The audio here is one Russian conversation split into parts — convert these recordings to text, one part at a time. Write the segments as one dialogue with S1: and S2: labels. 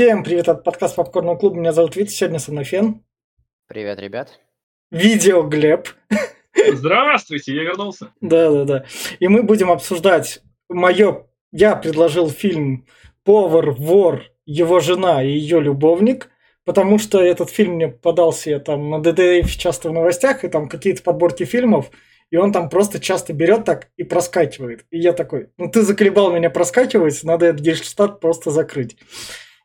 S1: Всем привет от подкаста Попкорного клуба. Меня зовут Витя, сегодня со мной Фен.
S2: Привет, ребят.
S1: Видео Глеб.
S3: Здравствуйте, я вернулся.
S1: Да, да, да. И мы будем обсуждать мое... Я предложил фильм «Повар, вор, его жена и ее любовник», потому что этот фильм мне подался я там на ДДФ часто в новостях, и там какие-то подборки фильмов, и он там просто часто берет так и проскакивает. И я такой, ну ты заколебал меня проскакивать, надо этот гельштадт просто закрыть.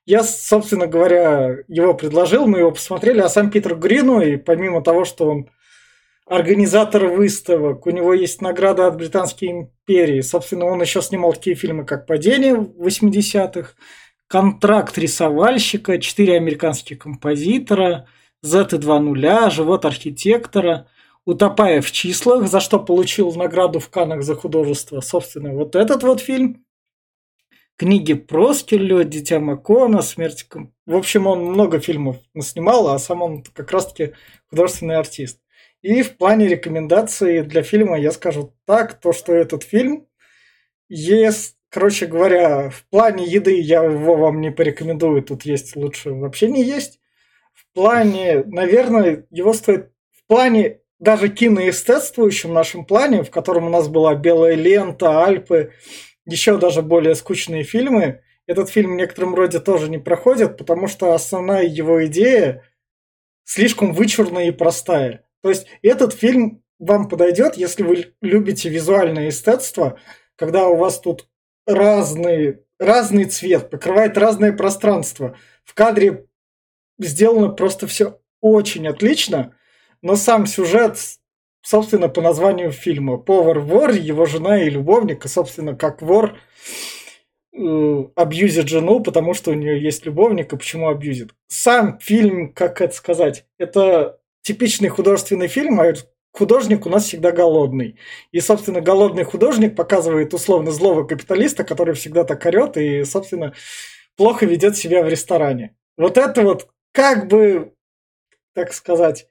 S1: Я, собственно говоря, его предложил, мы его посмотрели, а сам Питер Грину, и помимо того, что он организатор выставок, у него есть награда от Британской империи, собственно, он еще снимал такие фильмы, как «Падение» в 80-х, «Контракт рисовальщика», «Четыре американских композитора», «Z2 нуля», «Живот архитектора», утопая в числах, за что получил награду в Канах за художество. Собственно, вот этот вот фильм. Книги Проскелю, Дитя Макона, Смерть... В общем, он много фильмов снимал, а сам он как раз-таки художественный артист. И в плане рекомендаций для фильма я скажу так, то, что этот фильм есть, короче говоря, в плане еды я его вам не порекомендую, тут есть лучше вообще не есть. В плане, наверное, его стоит в плане даже киноэстетствующем нашем плане, в котором у нас была «Белая лента», «Альпы», еще даже более скучные фильмы, этот фильм в некотором роде тоже не проходит, потому что основная его идея слишком вычурная и простая. То есть этот фильм вам подойдет, если вы любите визуальное эстетство, когда у вас тут разный, разный цвет, покрывает разное пространство. В кадре сделано просто все очень отлично – но сам сюжет, собственно, по названию фильма. Повар-вор, его жена и любовник, и, собственно, как вор э, абьюзит жену, потому что у нее есть любовник, и почему абьюзит. Сам фильм, как это сказать, это типичный художественный фильм, а художник у нас всегда голодный. И, собственно, голодный художник показывает условно злого капиталиста, который всегда так орет и, собственно, плохо ведет себя в ресторане. Вот это вот как бы, так сказать,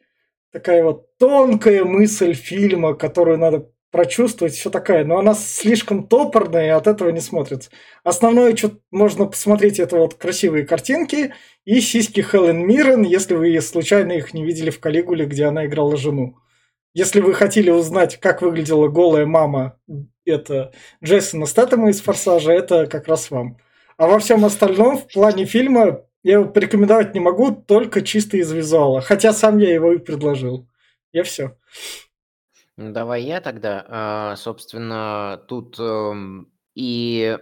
S1: такая вот тонкая мысль фильма, которую надо прочувствовать, все такая, но она слишком топорная, и от этого не смотрится. Основное, что можно посмотреть, это вот красивые картинки и сиськи Хелен Миррен, если вы случайно их не видели в Калигуле, где она играла жену. Если вы хотели узнать, как выглядела голая мама это Джейсона Стэттема из «Форсажа», это как раз вам. А во всем остальном, в плане фильма, я его порекомендовать не могу, только чисто из визуала. Хотя сам я его и предложил. Я все.
S2: Ну, давай я тогда. А, собственно, тут эм, и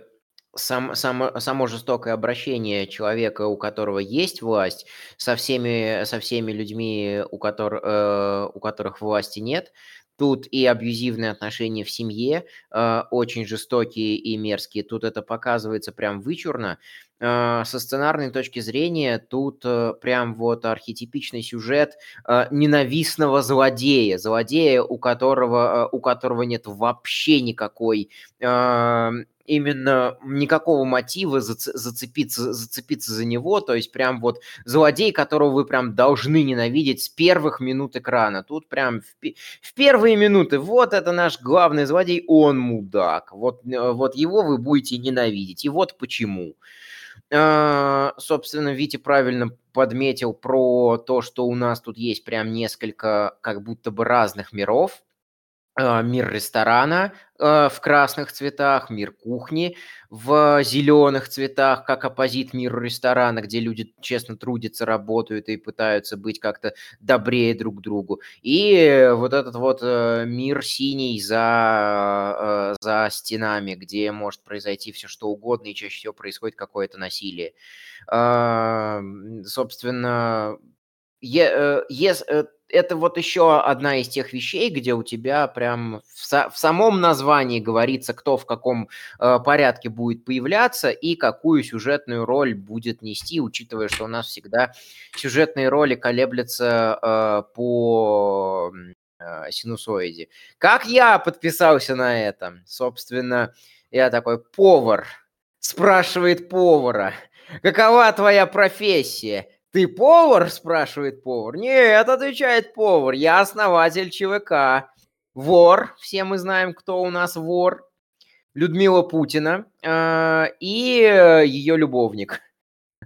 S2: сам, сам, само жестокое обращение человека, у которого есть власть, со всеми, со всеми людьми, у, котор, э, у которых власти нет, Тут и абьюзивные отношения в семье э, очень жестокие и мерзкие. Тут это показывается прям вычурно. Э, со сценарной точки зрения тут э, прям вот архетипичный сюжет э, ненавистного злодея. Злодея, у которого, э, у которого нет вообще никакой э, именно никакого мотива зацепиться, зацепиться за него, то есть прям вот злодей, которого вы прям должны ненавидеть с первых минут экрана. Тут прям в, в первые минуты, вот это наш главный злодей, он мудак, вот, э, вот его вы будете ненавидеть, и вот почему. Uh, собственно, Витя правильно подметил про то, что у нас тут есть прям несколько как будто бы разных миров. А, мир ресторана э, в красных цветах, мир кухни в зеленых цветах, как оппозит миру ресторана, где люди честно трудятся, работают и пытаются быть как-то добрее друг другу. И вот этот вот э, мир синий за, э, за стенами, где может произойти все что угодно, и чаще всего происходит какое-то насилие. Собственно, если это вот еще одна из тех вещей, где у тебя прям в, со, в самом названии говорится, кто в каком э, порядке будет появляться и какую сюжетную роль будет нести, учитывая, что у нас всегда сюжетные роли колеблются э, по э, синусоиде. Как я подписался на это? Собственно, я такой повар. Спрашивает повара. Какова твоя профессия? «Ты повар?» – спрашивает повар. «Нет», – отвечает повар, – «я основатель ЧВК». Вор, все мы знаем, кто у нас вор. Людмила Путина э, и ее любовник.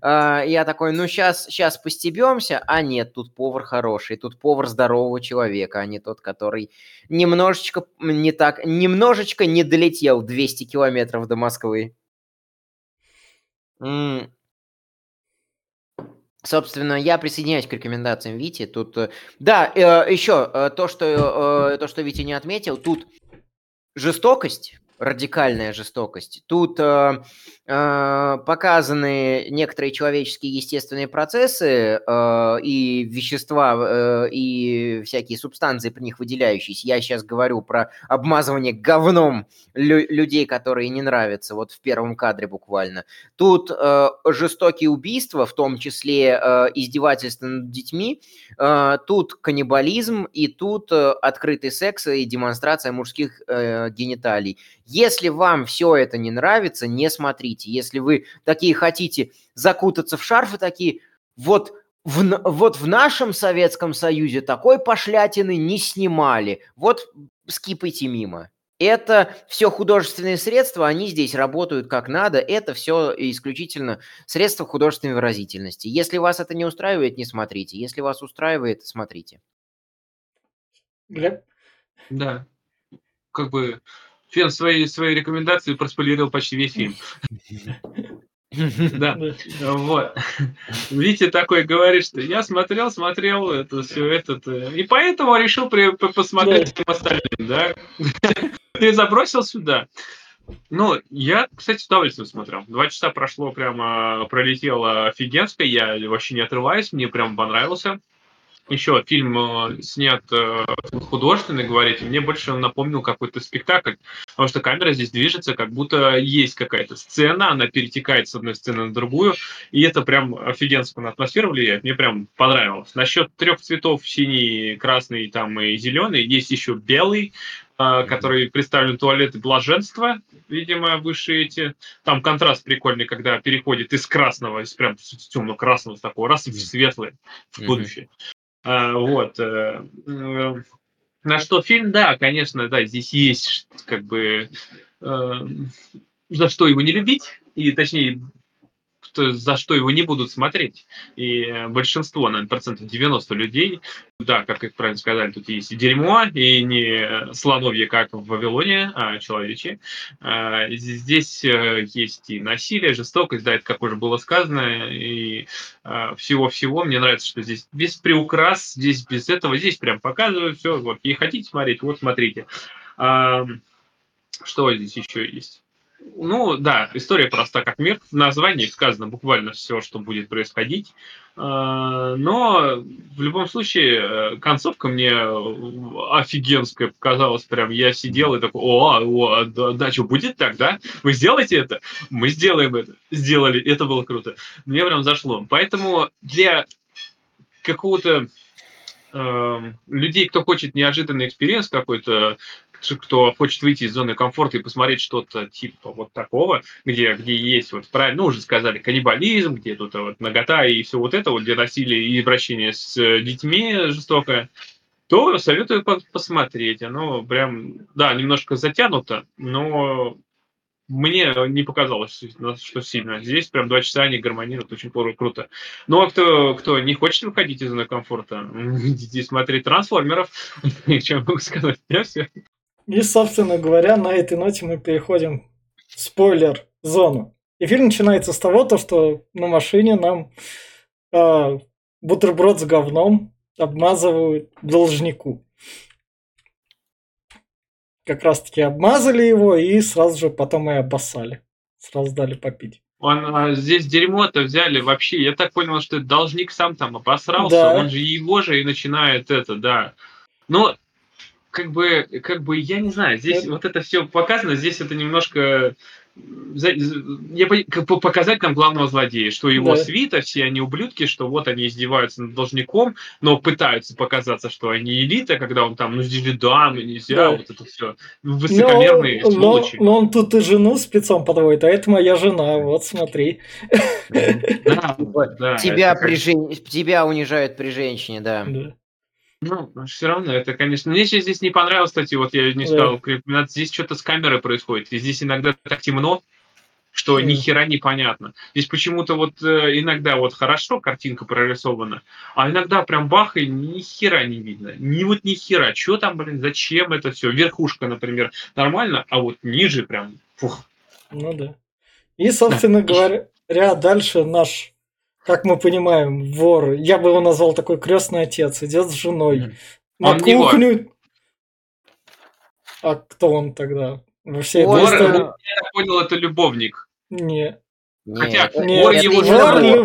S2: А, я такой, ну сейчас, сейчас постебемся, а нет, тут повар хороший, тут повар здорового человека, а не тот, который немножечко не так, немножечко не долетел 200 километров до Москвы. Собственно, я присоединяюсь к рекомендациям Вити. Тут, э, да, э, еще э, то, что то, что Вити не отметил, тут жестокость радикальная жестокость. Тут э, э, показаны некоторые человеческие естественные процессы э, и вещества, э, и всякие субстанции при них выделяющиеся. Я сейчас говорю про обмазывание говном лю- людей, которые не нравятся, вот в первом кадре буквально. Тут э, жестокие убийства, в том числе э, издевательства над детьми, э, тут каннибализм, и тут э, открытый секс и демонстрация мужских э, гениталий. Если вам все это не нравится, не смотрите. Если вы такие хотите закутаться в шарфы, такие, вот в, вот в нашем Советском Союзе такой пошлятины не снимали. Вот скипайте мимо. Это все художественные средства, они здесь работают как надо. Это все исключительно средства художественной выразительности. Если вас это не устраивает, не смотрите. Если вас устраивает, смотрите.
S3: Глеб? Да. Как бы Фен свои, свои рекомендации проспойлерил почти весь фильм. Да, вот. Витя такой говорит, что я смотрел, смотрел это все этот, э, и поэтому решил посмотреть всем остальным, да. Ты забросил сюда. Ну, я, кстати, с удовольствием смотрел. Два часа прошло, прямо пролетело офигенско, я вообще не отрываюсь, мне прям понравился еще фильм э, снят э, художественный, говорите, мне больше он напомнил какой-то спектакль, потому что камера здесь движется, как будто есть какая-то сцена, она перетекает с одной сцены на другую, и это прям офигенская на атмосферу влияет, мне прям понравилось. Насчет трех цветов, синий, красный там и зеленый, есть еще белый, э, который представлен туалеты блаженства, видимо, выше эти. Там контраст прикольный, когда переходит из красного, из прям темно-красного такого, раз в светлый, в будущее. А, вот. Э, э, на что фильм, да, конечно, да, здесь есть как бы э, за что его не любить, и точнее что, за что его не будут смотреть. И э, большинство, наверное, процентов 90 людей, да, как их правильно сказали, тут есть и дерьмо, и не слоновье, как в Вавилоне, а человечье. А, здесь э, есть и насилие, жестокость, да, это как уже было сказано, и а, всего-всего. Мне нравится, что здесь без приукрас, здесь без этого, здесь прям показывают все. Вот, и хотите смотреть, вот смотрите. А, что здесь еще есть? Ну, да, история проста как мир. В названии сказано буквально все, что будет происходить. А, но в любом случае э, концовка мне офигенская показалась. Прям я сидел и такой, о, о да, да, что будет так, да? Вы сделаете это? Мы сделаем это. Сделали. Это было круто. Мне прям зашло. Поэтому для какого-то э, людей, кто хочет неожиданный experience какой-то, кто хочет выйти из зоны комфорта и посмотреть что-то типа вот такого, где, где есть, вот правильно, ну, уже сказали, каннибализм, где тут вот нагота и все вот это, вот, где насилие и обращение с э, детьми жестокое, то советую посмотреть. Оно прям, да, немножко затянуто, но мне не показалось, что сильно. Здесь прям два часа они гармонируют, очень круто. Ну, а кто, кто не хочет выходить из зоны комфорта, идите смотреть трансформеров. Чем могу сказать? Я все.
S1: И, собственно говоря, на этой ноте мы переходим в спойлер-зону. И фильм начинается с того, то, что на машине нам э, бутерброд с говном обмазывают должнику. Как раз таки обмазали его и сразу же потом и обоссали. Сразу дали попить.
S3: Он а, здесь дерьмо-то взяли вообще. Я так понял, что должник сам там обосрался. Да. Он же его же и начинает это, да. Но как бы, как бы, я не знаю, здесь это... вот это все показано, здесь это немножко я, как показать нам главного злодея, что его да. свита, все они ублюдки, что вот они издеваются над должником, но пытаются показаться, что они элита, когда он там, ну здесь дамы, нельзя, да. вот это все. Высокомерные
S1: но, сволочи. Но, но он тут и жену спецом подводит, а это моя жена, вот смотри.
S2: Тебя унижают при женщине, да.
S3: Ну, все равно, это, конечно... Мне сейчас здесь не понравилось, кстати, вот я не сказал, да. здесь что-то с камерой происходит, и здесь иногда так темно, что
S1: Мгм.
S3: ни хера не понятно. Здесь почему-то вот э, иногда вот хорошо картинка прорисована, а иногда прям бах, и ни хера не видно. Ни вот ни хера. Что там, блин, зачем это все? Верхушка, например, нормально, а вот ниже прям, фух.
S1: Ну да. И, собственно говоря, дальше наш, как мы понимаем, вор, я бы его назвал такой крестный отец, идет с женой на
S3: Он не вор.
S1: кухню. А кто он тогда? Во всей этой
S2: Вор,
S3: Вор,
S1: истории?
S3: ну, я так понял, это любовник.
S1: Не.
S2: Нет,
S3: Хотя
S2: это-
S1: Не,
S3: вор
S2: это
S3: его
S1: вор,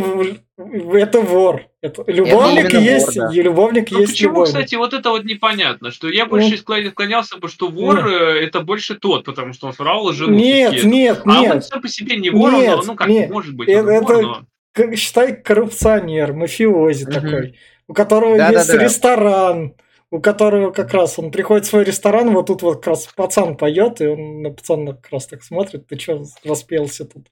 S2: вор.
S1: это вор. Это, любовник
S2: именно
S1: есть,
S2: вор, да.
S1: и любовник
S3: Ну,
S1: есть
S3: почему,
S1: любовник.
S3: кстати, вот это вот непонятно, что я
S1: Ну.
S3: больше склоня- склонялся бы, что вор э, это больше тот, потому что он своровал жену.
S1: Нет,
S3: всё-таки.
S1: нет,
S3: А он
S1: нет.
S3: сам по себе не вор, он,
S1: Нет,
S3: ну как,
S1: нет.
S3: может быть,
S1: Это-
S3: вор,
S1: это-
S3: но...
S1: Считай коррупционер, мафиози
S2: Мгм.
S1: такой, у которого
S2: Да-да-да.
S1: есть ресторан, у которого как раз он приходит в свой ресторан, вот тут вот как раз пацан поет, и он на пацана как раз так смотрит, ты что распелся тут?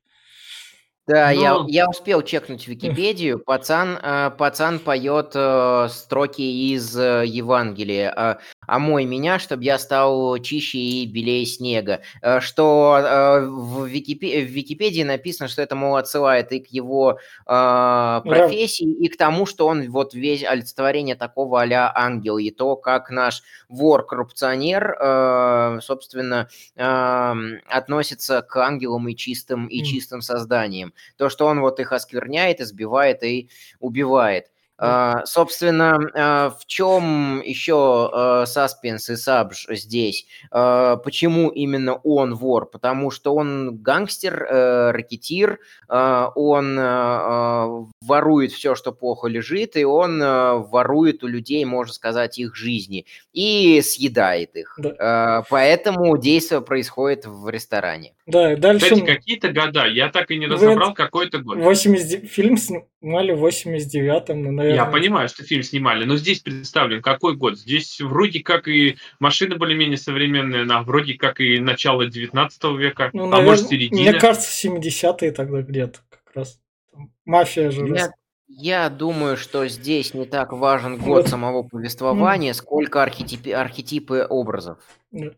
S2: Да, я,
S3: Ну.
S2: я успел чекнуть Википедию. Пацан, э, пацан поет э, строки из э, Евангелия. э, «Омой меня, чтобы я стал чище и белее снега». Э, Что э, в, Википе- в Википедии написано, что это, мол, отсылает и к его э, профессии, и к тому, что он вот весь олицетворение такого а-ля ангел, и то, как наш вор-коррупционер, э, собственно, относится к ангелам и чистым, и чистым созданиям. То, что он вот их оскверняет, избивает и убивает. А, собственно, а, в чем еще а, саспенс и сабж здесь? Почему именно он вор? Потому что он гангстер, э, ракетир, он ворует все, что плохо лежит, и он ворует у людей, можно сказать, их жизни и съедает их.
S1: Да.
S2: Поэтому действие происходит в ресторане.
S1: Да, и дальше
S3: Кстати, какие-то года, я так и не
S1: Вы
S3: разобрал, какой-то год.
S1: 80... фильм снимали в 89-м, ну, наверное.
S3: Я понимаю, что фильм снимали, но здесь представлен какой год? Здесь вроде как и машины более-менее современные, на вроде как и начало 19 века,
S1: Ну,
S3: а
S1: наверное,
S3: может середина.
S1: Мне кажется, 70-е тогда где-то как раз. Мафия же.
S2: Я,
S1: рас-
S2: я думаю, что здесь не так важен год
S1: Вот.
S2: самого повествования, сколько архетипи- архетипы образов,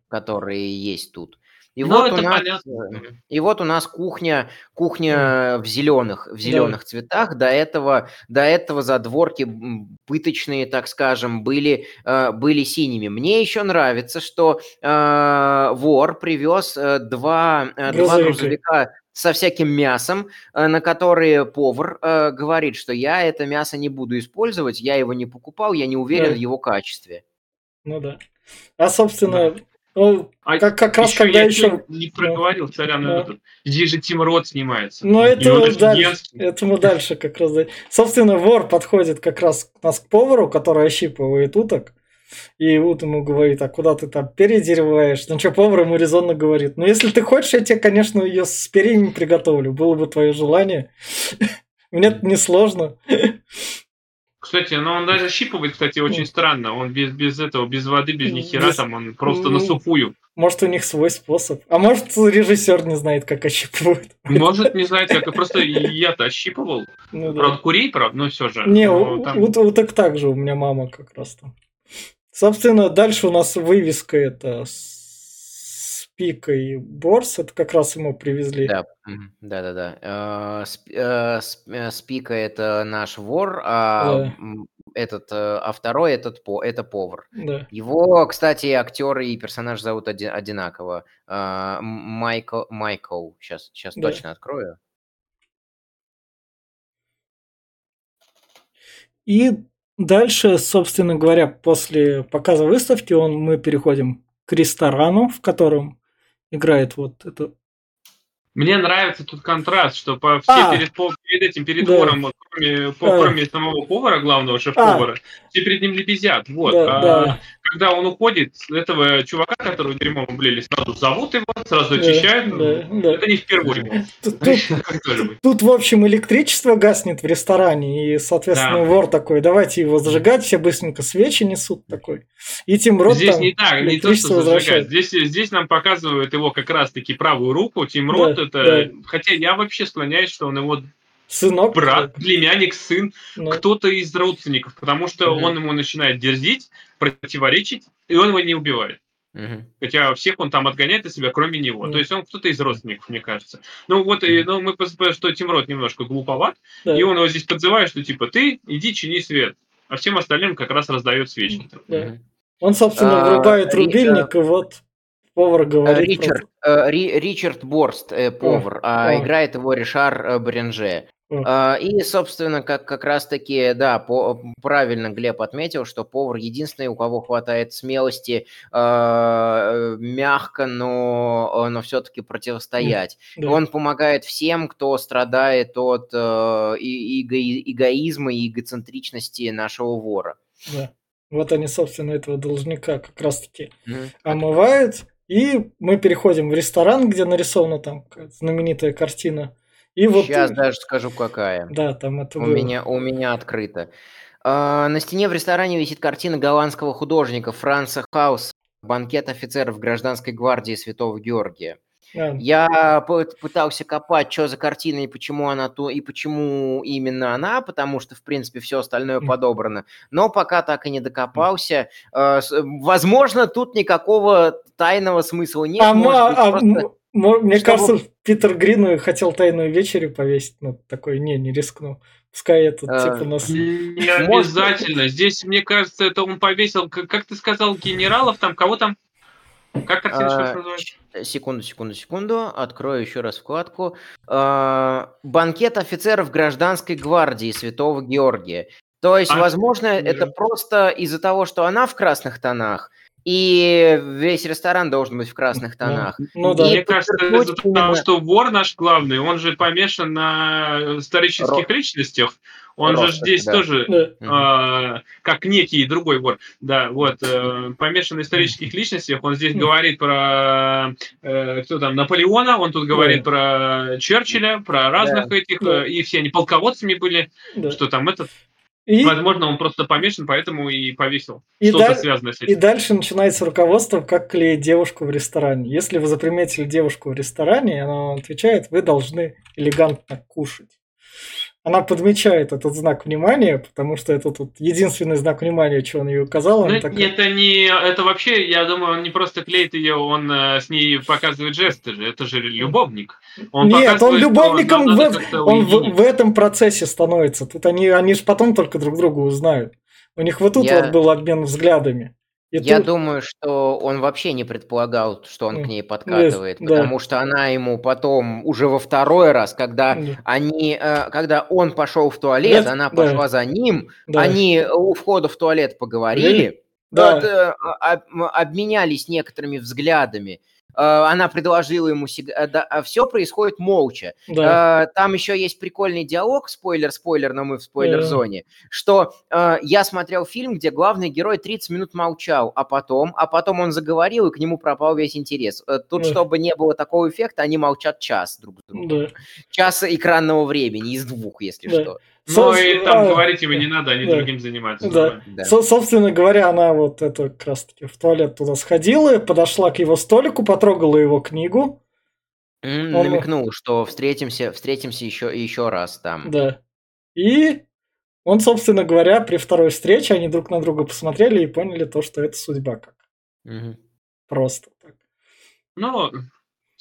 S2: которые есть тут. И
S3: Ну,
S2: вот, у нас,
S3: понятно.
S2: э, и вот у нас кухня, кухня в зеленых, в зеленых цветах. До этого, до этого задворки пыточные, так скажем, были, э, были синими. Мне еще нравится, что э, вор привез э, два, два грузовика со всяким мясом, на которые повар э, говорит, что я это мясо не буду использовать, я его не покупал, я не уверен
S1: Да.
S2: в его качестве.
S1: Ну да. А, собственно, ну,
S3: А
S1: как, как раз
S3: еще
S1: когда
S3: я
S1: еще...
S3: не проговорил, сорян,
S1: Да.
S3: этот. здесь же Тим Рот снимается.
S1: Ну,
S3: И
S1: это вот дальше,
S3: офигенский.
S1: это мы дальше как раз. Собственно, вор подходит как раз к нас к повару, который ощипывает уток. И вот ему говорит, а куда ты там передереваешь? Ну что, повар ему резонно говорит, ну если ты хочешь, я тебе, конечно, ее с перьями приготовлю. Было бы твое желание. Мне это несложно.
S3: Кстати, ну он даже щипывает, кстати, очень странно. Он без, без этого, без воды, без ни хера
S1: Без-
S3: там, он просто
S1: Ну,
S3: на сухую.
S1: Может, у них свой способ. А может, режиссер не знает, как ощипывают.
S3: Может, не знаю, как. Просто я-то ощипывал.
S1: Ну, да.
S3: Правда, курей, правда, но все же.
S1: Не, у-
S3: там-
S1: у- уток так же у меня мама как раз там. Собственно, дальше у нас вывеска это с пикой Борс, это как раз ему привезли.
S2: Да. Э, э, сп- э, Спика это наш вор, а
S1: Да.
S2: этот, э, а второй этот по, это повар.
S1: Да.
S2: Его, кстати, актер и персонаж зовут оди- одинаково. М- Майкл, Майкл. Сейчас, сейчас
S1: Да.
S2: точно открою.
S1: И дальше, собственно говоря, после показа выставки он, мы переходим к ресторану, в котором играет вот это.
S3: Мне нравится тут контраст, что по, все
S1: А.
S3: перед, по- перед этим, перед
S1: Да.
S3: вором, вот, кроме, по-
S1: А.
S3: кроме самого повара, главного шеф-повара, все перед ним лебезят. Вот.
S1: Да,
S3: А
S1: да.
S3: Когда он уходит, этого чувака, которого дерьмом облили, сразу зовут его, сразу
S1: Да,
S3: очищают.
S1: да, да.
S3: Это не впервые.
S1: Тут, тут- тут, в общем, электричество гаснет в ресторане, и, соответственно,
S3: Да.
S1: вор такой, давайте его зажигать, все быстренько свечи несут такой. И Тим Рот
S3: Здесь
S1: там
S3: не так, не то, что зажигать. Здесь, здесь нам показывают его как раз-таки правую руку. Тим
S1: Да,
S3: Рот это...
S1: да.
S3: Хотя я вообще склоняюсь, что он его
S1: Сынок.
S3: брат, племянник, сын,
S1: Ну,
S3: кто-то из родственников, потому что
S2: Мгм.
S3: он ему начинает дерзить, противоречить, и он его не убивает.
S2: Мгм.
S3: Хотя всех он там отгоняет от себя, кроме него.
S1: Да.
S3: То есть он кто-то из родственников, мне кажется. Ну вот, и, ну, мы посмотрели, что Тимрот немножко глуповат,
S1: Да,
S3: и он его здесь подзывает, что типа ты иди чини свет, а всем остальным как раз раздает свечи. там.
S1: да. Он, собственно,
S2: А,
S1: врубает
S2: Ри-
S1: рубильник, и вот повар
S2: Э,
S1: говорит...
S2: Ричард, э, Ри- Ричард Борст, э, повар, а
S1: а.
S2: играет его Ришар э, Бренже. А, И, собственно, как, как раз-таки, да, по- правильно Глеб отметил, что повар единственный, у кого хватает смелости э, мягко, но, но все-таки противостоять.
S1: Да.
S2: Он помогает всем, кто страдает от э, и- эго- эгоизма и эгоцентричности нашего вора.
S1: Да. Вот они, собственно, этого должника как раз-таки
S2: Мгм.
S1: омывают. И мы переходим в ресторан, где нарисована там знаменитая картина. И вот...
S2: Сейчас даже скажу, какая.
S1: Да, там это
S2: У
S1: было.
S2: меня, у меня открыто. А, На стене в ресторане висит картина голландского художника Франца Хауса «Банкет офицеров гражданской гвардии Святого Георгия».
S1: А,
S2: Я пы- пытался копать, что за картина и почему она ту, и почему именно она, потому что, в принципе, все остальное
S1: Мгм.
S2: подобрано. Но пока так и не докопался. С- Возможно, тут никакого тайного смысла нет.
S1: а,
S2: может быть,
S1: а,
S2: просто-
S1: мне
S2: чтобы-
S1: кажется, Питер Грин хотел тайную вечерю повесить, но такой, не, не рискну. Пускай этот,
S2: А,
S1: типа, нас...
S3: Не обязательно. Здесь, мне кажется, это он повесил, как, как ты сказал, генералов там, кого там? Как картина
S2: А,
S3: называется?
S2: Секунду, секунду, секунду. Открою еще раз вкладку. А, Банкет офицеров гражданской гвардии Святого Георгия. То есть,
S3: А,
S2: возможно, это
S3: да.
S2: просто из-за того, что она в красных тонах, и весь ресторан должен быть в красных
S1: Да.
S2: тонах.
S1: Ну
S2: И
S1: да.
S3: Мне кажется, того,
S2: именно-
S3: что вор наш главный, он же помешан на исторических
S2: Ро-
S3: личностях. Он же
S2: Роскошь,
S3: здесь
S2: да.
S3: тоже
S1: Да.
S3: А, как некий другой вор. Да, вот, э, помешан на исторических личностях. Он здесь говорит про, э, кто там, Наполеона, он тут говорит про Черчилля, про разных этих,
S1: Да.
S3: э, и все они полководцами были,
S1: да.
S3: что там этот,
S1: И,
S3: возможно, он просто помешан, поэтому и повесил.
S1: И
S3: Что-то
S1: даль-
S3: связанное с
S1: и
S3: этим.
S1: дальше начинается руководство, как клеить девушку в ресторане. Если вы заприметили девушку в ресторане, она вам отвечает, вы должны элегантно кушать. Она подмечает этот знак внимания, потому что это тут единственный знак внимания, что он ей указал.
S3: Ну,
S1: такая,
S3: это не, это вообще, я думаю, он не просто клеит ее, он э, с ней показывает жесты же, это же любовник. Он
S1: Нет, он любовником в, он в, в этом процессе становится. Тут они, они же потом только друг друга узнают. У них вот тут
S2: Я-
S1: вот был обмен взглядами. И
S2: Я
S1: тут-
S2: думаю, что он вообще не предполагал, что он к ней подкатывает,
S1: да.
S2: потому что она ему потом уже во второй раз, когда
S1: Да,
S2: они, э, когда он пошел в туалет,
S1: Да,
S2: она
S1: да.
S2: пошла за ним,
S1: да.
S2: они у входа в туалет поговорили,
S1: Да.
S2: вот, э, об- обменялись некоторыми взглядами. Э, Она предложила ему все происходит молча.
S1: да.
S2: Э, Там еще есть прикольный диалог, спойлер, спойлер, но мы в спойлер-зоне, что э, я смотрел фильм, где главный герой 30 минут молчал, а потом, а потом он заговорил, и к нему пропал весь интерес. Э, Тут,
S1: Да.
S2: чтобы не было такого эффекта, они молчат час друг с другом.
S1: да.
S2: Час экранного времени из двух, если
S1: Да.
S2: что.
S3: Ну
S1: Сос-
S3: и там
S1: а,
S3: говорить ему не надо, они
S1: да.
S3: другим занимаются.
S1: Да.
S2: Да.
S1: Со- собственно говоря, она вот это как раз таки в туалет туда сходила, подошла к его столику, потрогала его книгу. Он-
S2: Намекнул, что встретимся, встретимся еще, еще раз там.
S1: Да. И он, собственно говоря, при второй встрече они друг на друга посмотрели и поняли то, что это судьба как.
S2: Мгм.
S1: Просто так.
S3: Ну,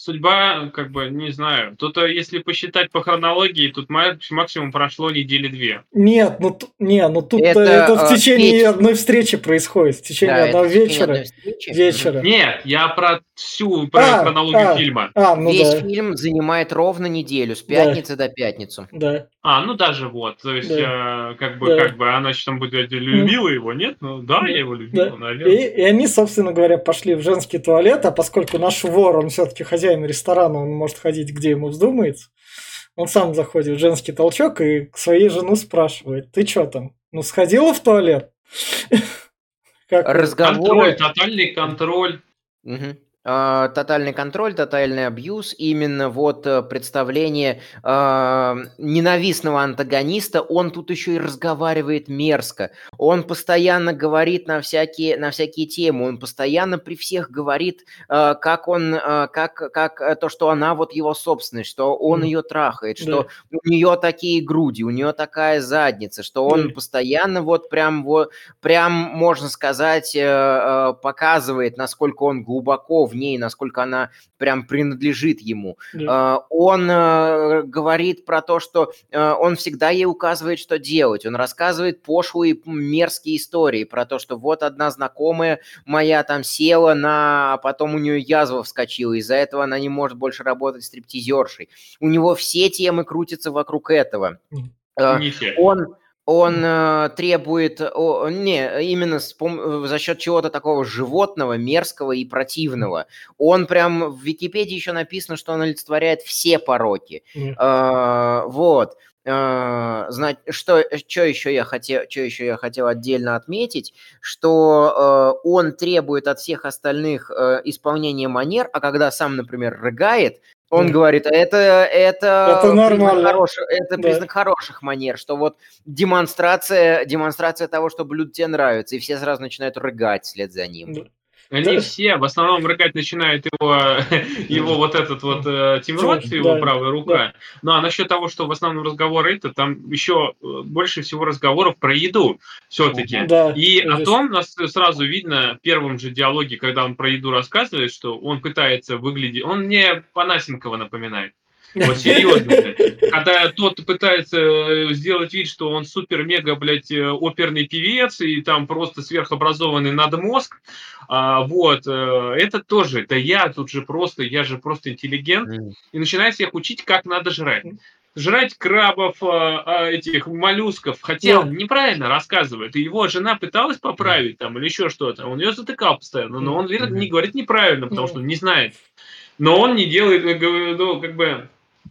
S3: судьба, как бы, не знаю. Тут, э, если посчитать по хронологии, тут ма- максимум прошло недели две.
S1: Нет, ну не, ну тут это,
S2: Это,
S1: в
S2: э,
S1: течение
S2: Петь.
S1: одной встречи происходит, в течение
S2: Да,
S1: одного
S2: это в течение
S1: вечера. Вечера.
S3: Нет, я про всю про
S1: А,
S3: хронологию
S1: а.
S3: фильма.
S1: А, ну
S2: Весь
S1: да,
S2: фильм занимает ровно неделю, с
S1: Да.
S2: пятницы до пятницы.
S1: да.
S3: А, ну даже вот. То есть, э, как бы,
S1: Да.
S3: как бы, она что там будет любила его, нет? Ну да, я его любила,
S1: Да.
S3: наверное.
S1: И, и они, собственно говоря, пошли в женский туалет, а поскольку наш вор, он все-таки хозяин ресторана, он может ходить где ему вздумается, он сам заходит в женский толчок и к своей жену спрашивает, ты что там, ну сходила в туалет? Как?
S2: Разговоры...
S3: Контроль, тотальный контроль.
S2: А, тотальный контроль, тотальный абьюз, именно вот э, представление э, ненавистного антагониста, он тут еще и разговаривает мерзко, он постоянно говорит на всякие, на всякие темы, он постоянно при всех говорит, э, как он, э, как, как то, что она вот его собственность, что он mm. ее трахает, да. что у нее такие груди, у нее такая задница, что он mm. постоянно вот прям вот, прям, можно сказать, э, э, показывает, насколько он глубоко в ней, насколько она прям принадлежит ему. Да. Он э, говорит про то, что э, он всегда ей указывает, что делать. Он рассказывает пошлые мерзкие истории про то, что вот одна знакомая моя там села на... А потом у нее язва вскочила, из-за этого она не может больше работать стриптизершей. У него все темы крутятся вокруг этого. Он он э, требует, о, не, именно с, пом- за счет чего-то такого животного, мерзкого и противного. Он прям в Википедии еще написано, что он олицетворяет все пороки. Mm. Э, вот. Э, знать, что, что еще я хотел, что еще я хотел отдельно отметить, что э, он требует от всех остальных э, исполнения манер, а когда сам, например, рыгает, он да. говорит, это, это, это нормально. Хорош, это да. признак хороших манер, что вот демонстрация, демонстрация того, что блюдо тебе нравится, и все сразу начинают рыгать вслед за ним. Да.
S3: Они все, в основном рыгать начинает его, его вот этот вот э, Тим Рот, его правая рука. Ну а насчет того, что в основном разговоры это, там еще э, больше всего разговоров про еду все-таки. И о том нас сразу видно в первом же диалоге, когда он про еду рассказывает, что он пытается выглядеть, он мне Панасенкова напоминает. Вот серьезно. Когда тот пытается э, сделать вид, что он супер-мега, блядь, э, оперный певец и там просто сверхобразованный надмозг, а, вот, э, это тоже, да я тут же просто, я же просто интеллигент, и начинаю всех учить, как надо жрать. Жрать крабов, а, а, этих моллюсков, хотя он неправильно рассказывает, и его жена пыталась поправить там или еще что-то, он ее затыкал постоянно, но он не говорит неправильно, потому что он не знает. Но он не делает, ну, как бы,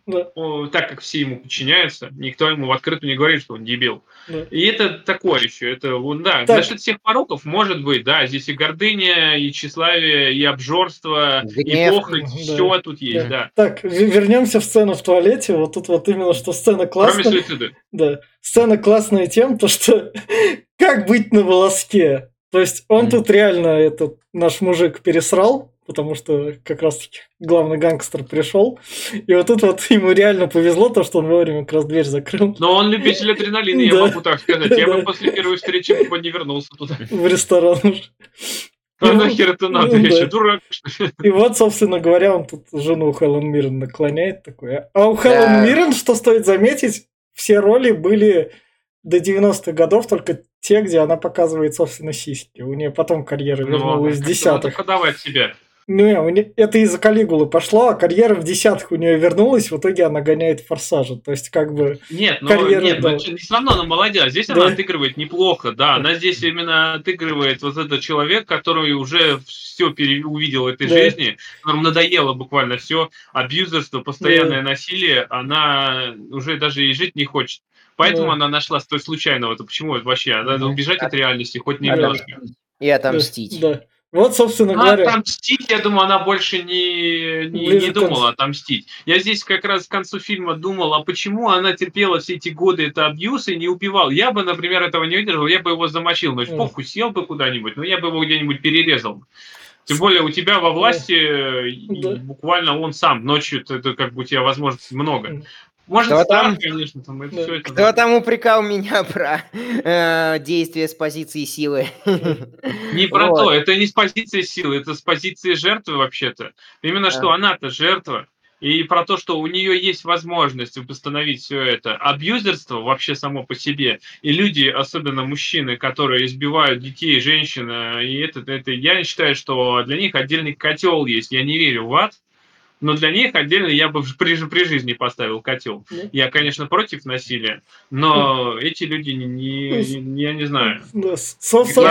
S3: да. так как все ему подчиняются, никто ему в открытую не говорит, что он дебил. Да. И это такое еще, это, да, так. насчет всех пороков, может быть, да, здесь и гордыня, и тщеславие, и обжорство, Гнев. и похоть, да. все тут есть, да.
S1: да. Так, вернемся в сцену в туалете, вот тут вот именно, что сцена классная. Кроме суицида. Да, сцена классная тем, то что как быть на волоске. То есть он mm. тут реально, этот наш мужик пересрал, потому что как раз-таки главный гангстер пришел. И вот тут вот ему реально повезло, то, что он вовремя как раз дверь закрыл.
S3: Но он любитель адреналина, я могу так сказать. Я бы после первой встречи не вернулся туда.
S1: В ресторан уже.
S3: А нахер это надо? Я еще дурак.
S1: И вот, собственно говоря, он тут жену Хелен Миррен наклоняет такое. А у Хелен Миррен, что стоит заметить, все роли были до 90-х годов только те, где она показывает, собственно, сиськи. У нее потом карьера ну, вернулась ну, в десятых.
S3: Ну, подавать себя.
S1: Ну, это из-за Калигулы пошло, а карьера в десятых у нее вернулась, в итоге она гоняет форсажа. То есть, как бы.
S3: Нет, ну, карьера, нет, да. ну, все равно она молодец. Здесь да. она отыгрывает неплохо, да. Она здесь именно отыгрывает вот этот человек, который уже все пере... увидел в этой да. жизни, которому надоело буквально все, абьюзерство, постоянное да. насилие, она уже даже и жить не хочет. Поэтому да. она нашла той случайного. Это почему это вообще? Надо убежать от реальности хоть немножко.
S2: И отомстить.
S1: Да. Вот, собственно ну, говоря.
S3: Отомстить, я думаю, она больше не, не, не думала отомстить. Я здесь как раз к концу фильма думал, а почему она терпела все эти годы это абьюз и не убивал? Я бы, например, этого не выдержал, я бы его замочил. Ну, похуй, сел бы куда-нибудь, но я бы его где-нибудь перерезал. Тем более у тебя во власти да. буквально он сам ночью, это как бы у тебя возможностей много.
S2: Может, кто там, конечно, там это да. все это. Кто да. там упрекал меня про э, действия с позиции силы?
S3: Не про вот. то, это не с позиции силы, это с позиции жертвы вообще-то. Именно да. что она-то жертва. И про то, что у нее есть возможность восстановить все это. Абьюзерство вообще само по себе. И люди, особенно мужчины, которые избивают детей, женщин, э, и это, это я считаю, что для них отдельный котел есть. Я не верю в ад, но для них отдельно я бы при, при жизни поставил котел. Да. Я, конечно, против насилия, но да. эти люди не, не, не, я не знаю. Да.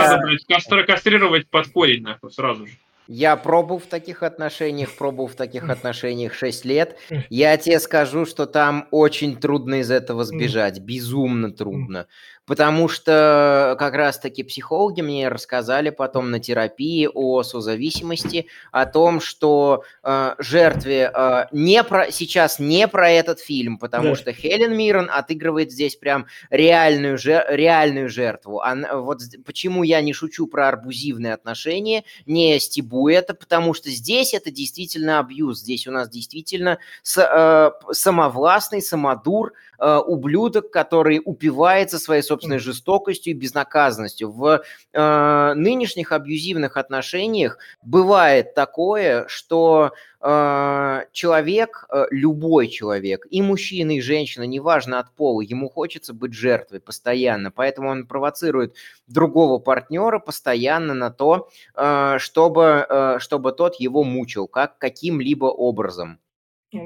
S3: Надо, блядь, кастрировать под корень, нахуй, сразу же.
S2: Я пробовал в таких отношениях, пробовал в таких отношениях 6 лет. Я тебе скажу, что там очень трудно из этого сбежать, безумно трудно. Потому что как раз-таки психологи мне рассказали потом на терапии о созависимости, о том, что э, жертве э, не про, сейчас не про этот фильм, потому да. что Хелен Миррен отыгрывает здесь прям реальную, жер, реальную жертву. Она, вот почему я не шучу про арбузивные отношения, не стебу это, потому что здесь это действительно абьюз, здесь у нас действительно с, э, самовластный, самодур, э, ублюдок, который упивается своей собственной жестокостью и безнаказанностью. В э, нынешних абьюзивных отношениях бывает такое, что э, человек, э, любой человек, и мужчина, и женщина, неважно от пола, ему хочется быть жертвой постоянно, поэтому он провоцирует другого партнера постоянно на то, э, чтобы, э, чтобы тот его мучил как каким-либо образом.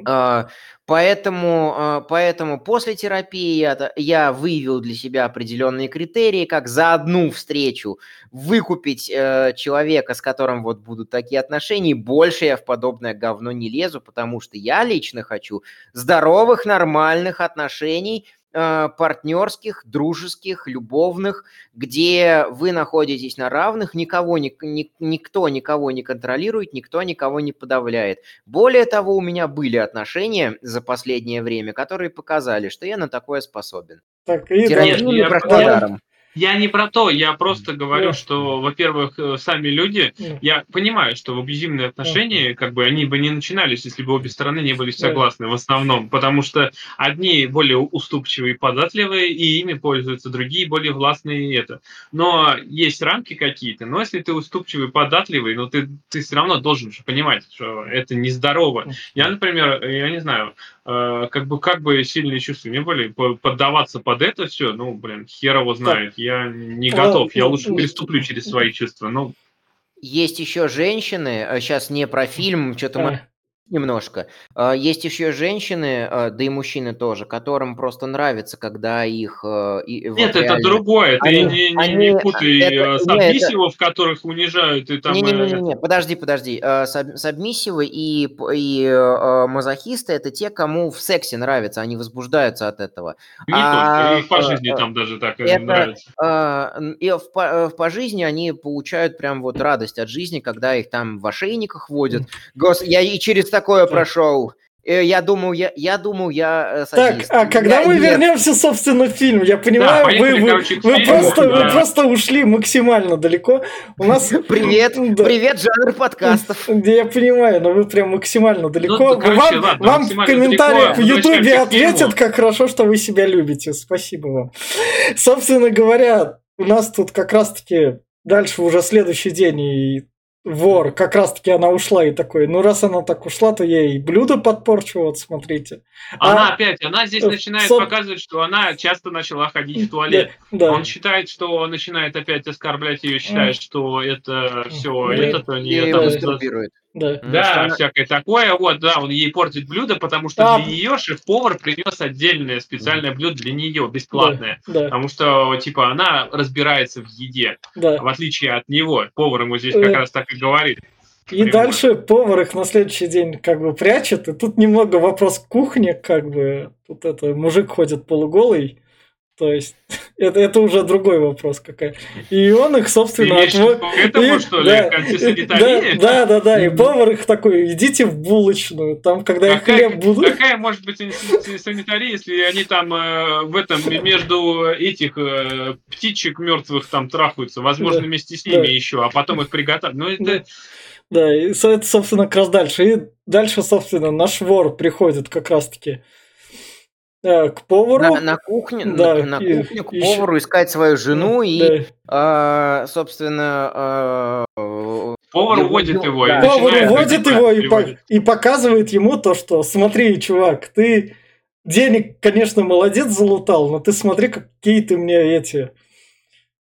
S2: А, поэтому, а, поэтому после терапии я, я выявил для себя определенные критерии, как за одну встречу выкупить э, человека, с которым вот будут такие отношения. Больше я в подобное говно не лезу, потому что я лично хочу здоровых, нормальных отношений – партнерских, дружеских, любовных, где вы находитесь на равных, никого, ни, ни, никто никого не контролирует, никто никого не подавляет. Более того, у меня были отношения за последнее время, которые показали, что я на такое способен.
S1: Так, и Терапию
S3: не проходил я не про то, я просто говорю, yeah. что, во-первых, э, сами люди, yeah. я понимаю, что в абьюзивные отношения, yeah. как бы, они бы не начинались, если бы обе стороны не были согласны в основном, потому что одни более уступчивые и податливые, и ими пользуются, другие более властные и это. Но есть рамки какие-то, но если ты уступчивый, податливый, ну ты, ты все равно должен же понимать, что это нездорово. Я, например, я не знаю, э, как бы, как бы сильные чувства не были, поддаваться под это все, ну, блин, хер его знает. Я не готов, я лучше переступлю через свои чувства. Ну,
S2: есть еще женщины, сейчас э, не про фильм, что-то мы Немножко. А, есть еще женщины, а, да и мужчины тоже, которым просто нравится, когда их...
S3: Э, нет, это другое. Ты они, не, не, они, не путай это, сабмиссивов, это... которых унижают. И там...
S2: Не-не-не, подожди, подожди. А, сабмиссивы и, и мазохисты – это те, кому в сексе нравится, они возбуждаются от этого.
S3: Не а, только, и по жизни там даже так это, нравится.
S2: И в, по, по жизни они получают прям вот радость от жизни, когда их там в ошейниках водят. Гос, я и через такое прошел. Э, я думал, я, я думал, я
S1: э, садист. Так, а когда я, мы нет. вернемся, собственно, в фильм, я понимаю, да, вы, вы, вы, просто, да. вы просто ушли максимально далеко. У нас
S2: привет, да. привет, жанр подкастов.
S1: Я понимаю, но вы прям максимально далеко. Ну, короче, вам ладно, вам в комментариях далеко, в Ютубе ответят, как хорошо, что вы себя любите. Спасибо вам. Собственно говоря, у нас тут как раз-таки дальше уже следующий день и вор, как раз таки она ушла и такой, ну раз она так ушла, то ей блюдо подпорчу, вот смотрите.
S3: Она а, опять, она здесь начинает со... показывать, что она часто начала ходить в туалет. Да, да. Он считает, что он начинает опять оскорблять ее, считает, что это все, это-то не... Это, да, да она... всякое такое. Вот, да, он ей портит блюдо, потому что а... для нее шеф-повар принес отдельное специальное блюдо для нее, бесплатное. Да, да. Потому что, типа, она разбирается в еде. Да. В отличие от него. Повар ему здесь как э... раз так и говорит.
S1: И Прямо. дальше повар их на следующий день как бы прячет. И тут немного вопрос кухни, как бы. Тут это мужик ходит полуголый. То есть это, это уже другой вопрос какая. И он их, собственно,
S3: отводит. Этому, и, что ли, да,
S1: да, да, да, да. И повар их такой, идите в булочную, там, когда какая, я хлеб буду.
S3: Какая может быть санитария, если они там э, в этом между этих э, птичек мертвых там трахаются, возможно, да, вместе с ними да. еще, а потом их приготовят. Ну, это...
S1: Да. Да, и это, собственно, как раз дальше. И дальше, собственно, наш вор приходит как раз-таки к повару.
S2: На, на кухне, да, на, на кухню к повару искать свою жену да, и, да. э, собственно,
S3: э, повар уводит его.
S1: Да. Повар уводит его и, по, и показывает ему то, что смотри, чувак, ты денег, конечно, молодец залутал, но ты смотри, какие ты мне эти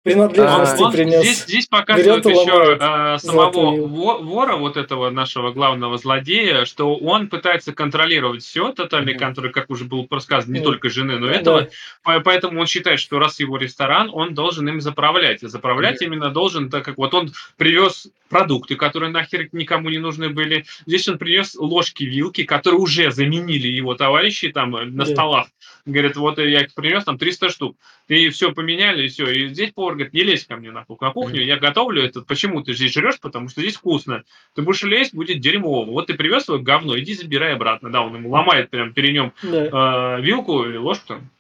S1: принадлежности
S3: Он
S1: принес.
S3: здесь, здесь показывают
S1: Берет
S3: еще
S1: золотую
S3: самого вора, вот этого нашего главного злодея, что он пытается контролировать все, тотальный
S2: Мгм.
S3: контроль, как уже было сказано, не
S1: Да.
S3: только жены, но
S1: Да.
S3: этого. По- Поэтому он считает, что раз его ресторан, он должен им заправлять. И заправлять именно должен, так как вот он привез продукты, которые нахер никому не нужны были. Здесь он принес ложки, вилки, которые уже заменили его товарищи там э, на
S1: Да.
S3: столах. Говорит, вот я их принес, там 300 штук. И все поменяли, и все. И здесь повар говорит, не лезь ко мне на кухню. На кухню я готовлю это. Почему ты здесь жрешь? Потому что здесь вкусно. Ты будешь лезть, будет дерьмово. Вот ты привез свое говно, иди забирай обратно. Да, он ему ломает прям перед ним
S1: Да.
S3: э, вилку или ложку. там.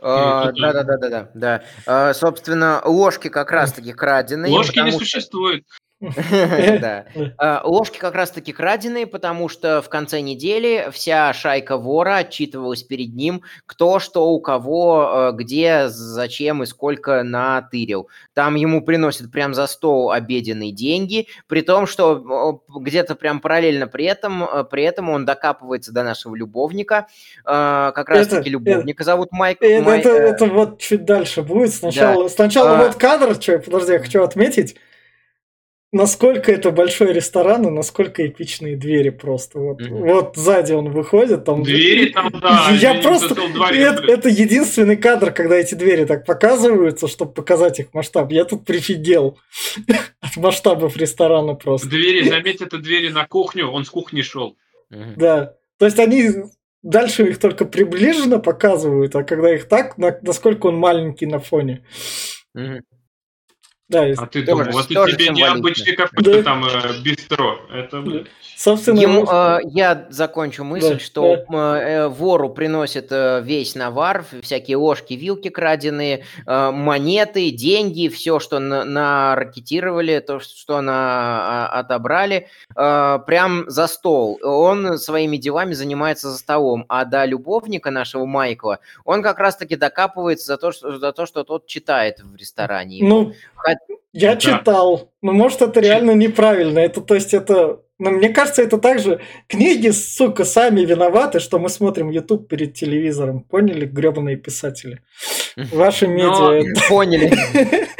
S2: А, Да, да, да, да, да, да. А, Собственно, ложки как раз-таки краденые.
S3: Ложки не существует.
S2: Да. А, Ложки как раз-таки краденые, потому что в конце недели вся шайка вора отчитывалась перед ним, кто что у кого, э, где, зачем и сколько натырил. Там ему приносят прям за стол обеденные деньги, при том, что э, где-то прям параллельно при этом, э, при этом он докапывается до нашего любовника. Э, Как раз-таки любовника зовут Майк.
S1: Это,
S2: э,
S1: вот чуть дальше будет. Сначала,
S2: А.
S1: вот кадр, подожди, я хочу отметить, насколько это большой ресторан и насколько эпичные двери просто. Вот,
S2: Мгм.
S1: вот сзади он выходит, там...
S3: Двери там, да.
S1: Я просто... Это, это единственный кадр, когда эти двери так показываются, чтобы показать их масштаб. Я тут прифигел от масштабов ресторана просто.
S3: Двери, заметь, это двери на кухню, он с кухни шел.
S2: мгм.
S1: Да. То есть они дальше их только приближенно показывают, а когда их так, на- насколько он маленький на фоне.
S2: Мгм.
S1: Да,
S3: А ты думал, вот тебе необычный какой-то там э, бистро. Это, блин.
S1: Собственно,
S2: Ему, э, я закончу мысль,
S1: Да,
S2: что м, э, вору приносят э, весь навар, всякие ложки, вилки краденые, э, монеты, деньги, все, что на, наракетировали, то, что на, а, отобрали, э, прям за стол. Он своими делами занимается за столом, а до любовника нашего Майкла он как раз-таки докапывается за то, что, за то, что тот читает в ресторане.
S1: ну, я
S3: Да.
S1: читал, но может это реально неправильно. Это, то есть это, ну, мне кажется, это также книги, сука, сами виноваты, что мы смотрим YouTube перед телевизором. Поняли, гребаные писатели? Ваши
S3: Но-
S1: медиа.
S2: Поняли.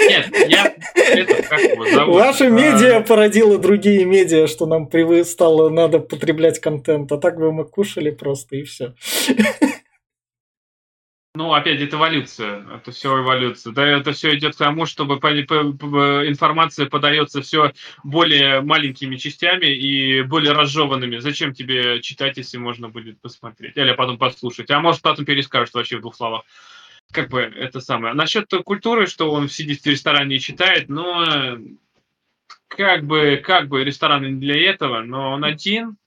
S3: Нет, я... Это, как его зовут?
S1: Ваши
S3: А,
S1: медиа породило другие медиа, что нам привы стало надо потреблять контент, а так бы мы кушали просто и все.
S3: Ну, опять, это эволюция. Это все эволюция. Да, это все идет к тому, чтобы информация подается все более маленькими частями и более разжеванными. Зачем тебе читать, если можно будет посмотреть? Или потом послушать. А может, потом перескажут вообще в двух словах. Как бы это самое. Насчет культуры, что он сидит в ресторане и читает, но э, как бы, как бы ресторан не для этого, но он один.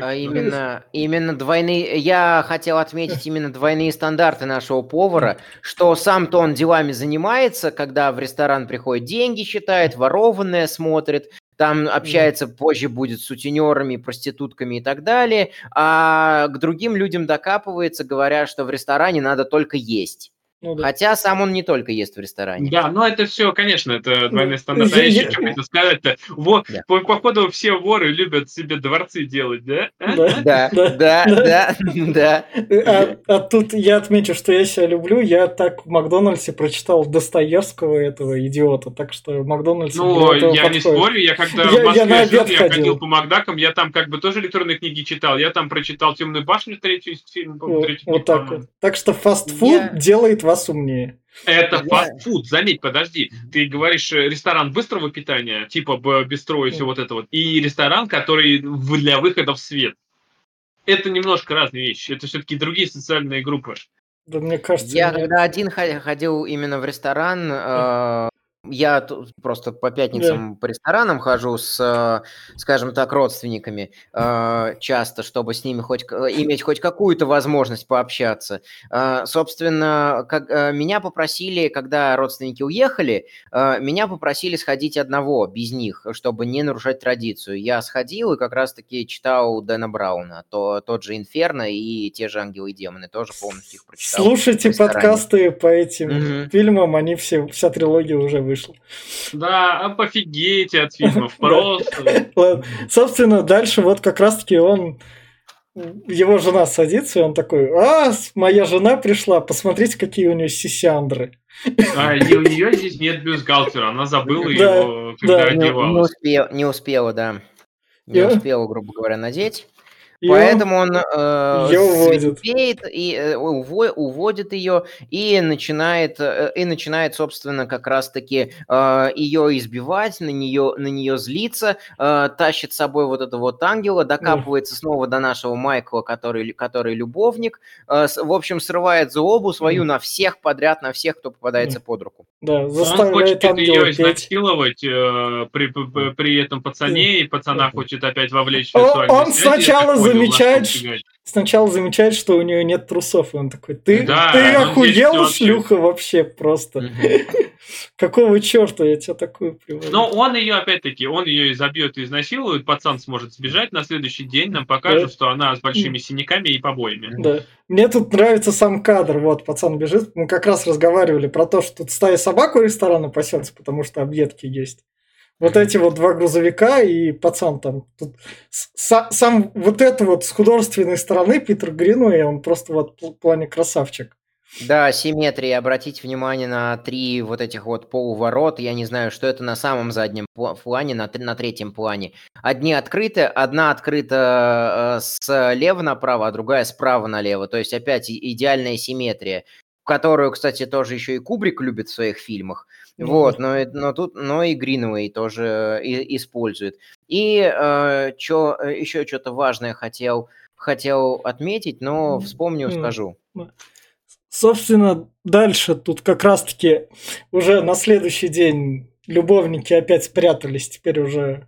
S2: А именно, именно двойные... Я хотел отметить именно двойные стандарты нашего повара, что сам-то он делами занимается, когда в ресторан приходит деньги считает, ворованное смотрит, там общается позже будет с сутенерами, проститутками и так далее, а к другим людям докапывается, говоря, что в ресторане надо только есть.
S1: Ну да.
S2: Хотя сам он не только ест в ресторане.
S3: Да, но это все, конечно, это
S1: Ну,
S3: стандарты. А
S1: я-
S3: еще что хотел сказать-то? Вот,
S2: Да.
S3: по- походу, все воры любят себе дворцы делать, да? А?
S1: Да.
S2: Да,
S1: Да,
S2: да.
S1: А, а тут я отмечу, что я себя люблю. Я так в Макдональдсе прочитал Достоевского этого идиота, так что Макдональдс
S3: Ну, я не спорю, я когда
S1: Я-
S3: в
S1: я
S3: Москве жил, я
S1: ходил.
S3: по Макдакам, я там как бы тоже электронные книги читал. Я там прочитал «Темную башню», третью фильм,
S1: Вот,
S3: третью
S1: вот
S3: книгу,
S1: так вот. Так что фастфуд
S2: Я-
S1: делает вас умнее.
S3: Это
S2: Я-
S3: фастфуд, заметь, подожди. Ты говоришь э, ресторан быстрого питания, типа бистро и все вот это вот, и ресторан, который для выхода в свет. Это немножко разные вещи. Это все-таки другие социальные группы.
S1: Да мне кажется,
S2: Я
S1: мне-
S2: когда один хо- ходил именно в ресторан, э, я тут просто по пятницам по ресторанам хожу с, э, скажем так, родственниками э, часто, чтобы с ними хоть иметь хоть какую-то возможность пообщаться. Э, Собственно, как, меня попросили, когда родственники уехали, меня попросили сходить одного без них, чтобы не нарушать традицию. Я сходил и как раз-таки читал Дэна Брауна, то, тот же «Инферно» и те же «Ангелы и демоны», тоже полностью их прочитал.
S1: Слушайте подкасты по этим
S2: Мгм.
S1: фильмам, они все, вся трилогия уже вышла.
S3: Да, а пофигейте от фильмов, просто.
S1: Собственно, дальше вот как раз-таки он его жена садится, и он такой, а, моя жена пришла, посмотрите, какие у нее сисяндры.
S3: А, и у нее здесь нет бюстгальтера, она забыла его, когда одевалась.
S2: успела, не успела, да. Не успела, грубо говоря, надеть.
S1: И он-
S2: Поэтому он э,
S1: Её уводит.
S2: и э, уво- уводит ее и начинает э, и начинает, собственно, как раз-таки э, ее избивать, на нее на нее злиться, э, тащит с собой вот этого вот ангела, докапывается снова до нашего Майкла, который который любовник, э, с- в общем срывает злобу свою на всех подряд, на всех, кто попадается под руку.
S1: Да,
S3: Он
S1: заставляет
S3: хочет
S1: ангела
S3: ее изнасиловать э, при, при, при этом пацане, и пацана хочет опять вовлечь в
S1: Он-
S3: сексуальные
S1: он
S3: связи,
S1: сначала замечает. Сначала замечает, что у нее нет трусов, и он такой, ты,
S3: Да,
S1: ты
S3: вообще-
S1: шлюха, вообще просто. Какого черта я тебя такую привожу?
S3: Но он ее, опять-таки, он ее изобьет и изнасилует, пацан сможет сбежать, на следующий день нам покажут,
S1: Да.
S3: что она с большими синяками и побоями.
S1: Да. Мне тут нравится сам кадр. Вот, пацан бежит. Мы как раз разговаривали про то, что тут стая собак у ресторана пасется, потому что объедки есть. Вот эти вот два грузовика и пацан там. Тут с- са- сам вот это вот с художественной стороны Питер Гринуэй, он просто вот в плане красавчик.
S2: Да, симметрия. Обратите внимание на три вот этих вот полуворот. Я не знаю, что это на самом заднем пла- плане, на, на третьем плане. Одни открыты, одна открыта э, слева направо, а другая справа налево. То есть опять идеальная симметрия, которую, кстати, тоже еще и Кубрик любит в своих фильмах.
S1: Ну
S2: Вот, но, но тут, но и Гринвей тоже и- использует. И чё, еще что-то важное хотел, хотел отметить, но вспомню, скажу.
S1: Собственно, дальше тут как раз-таки уже на следующий день любовники опять спрятались, теперь уже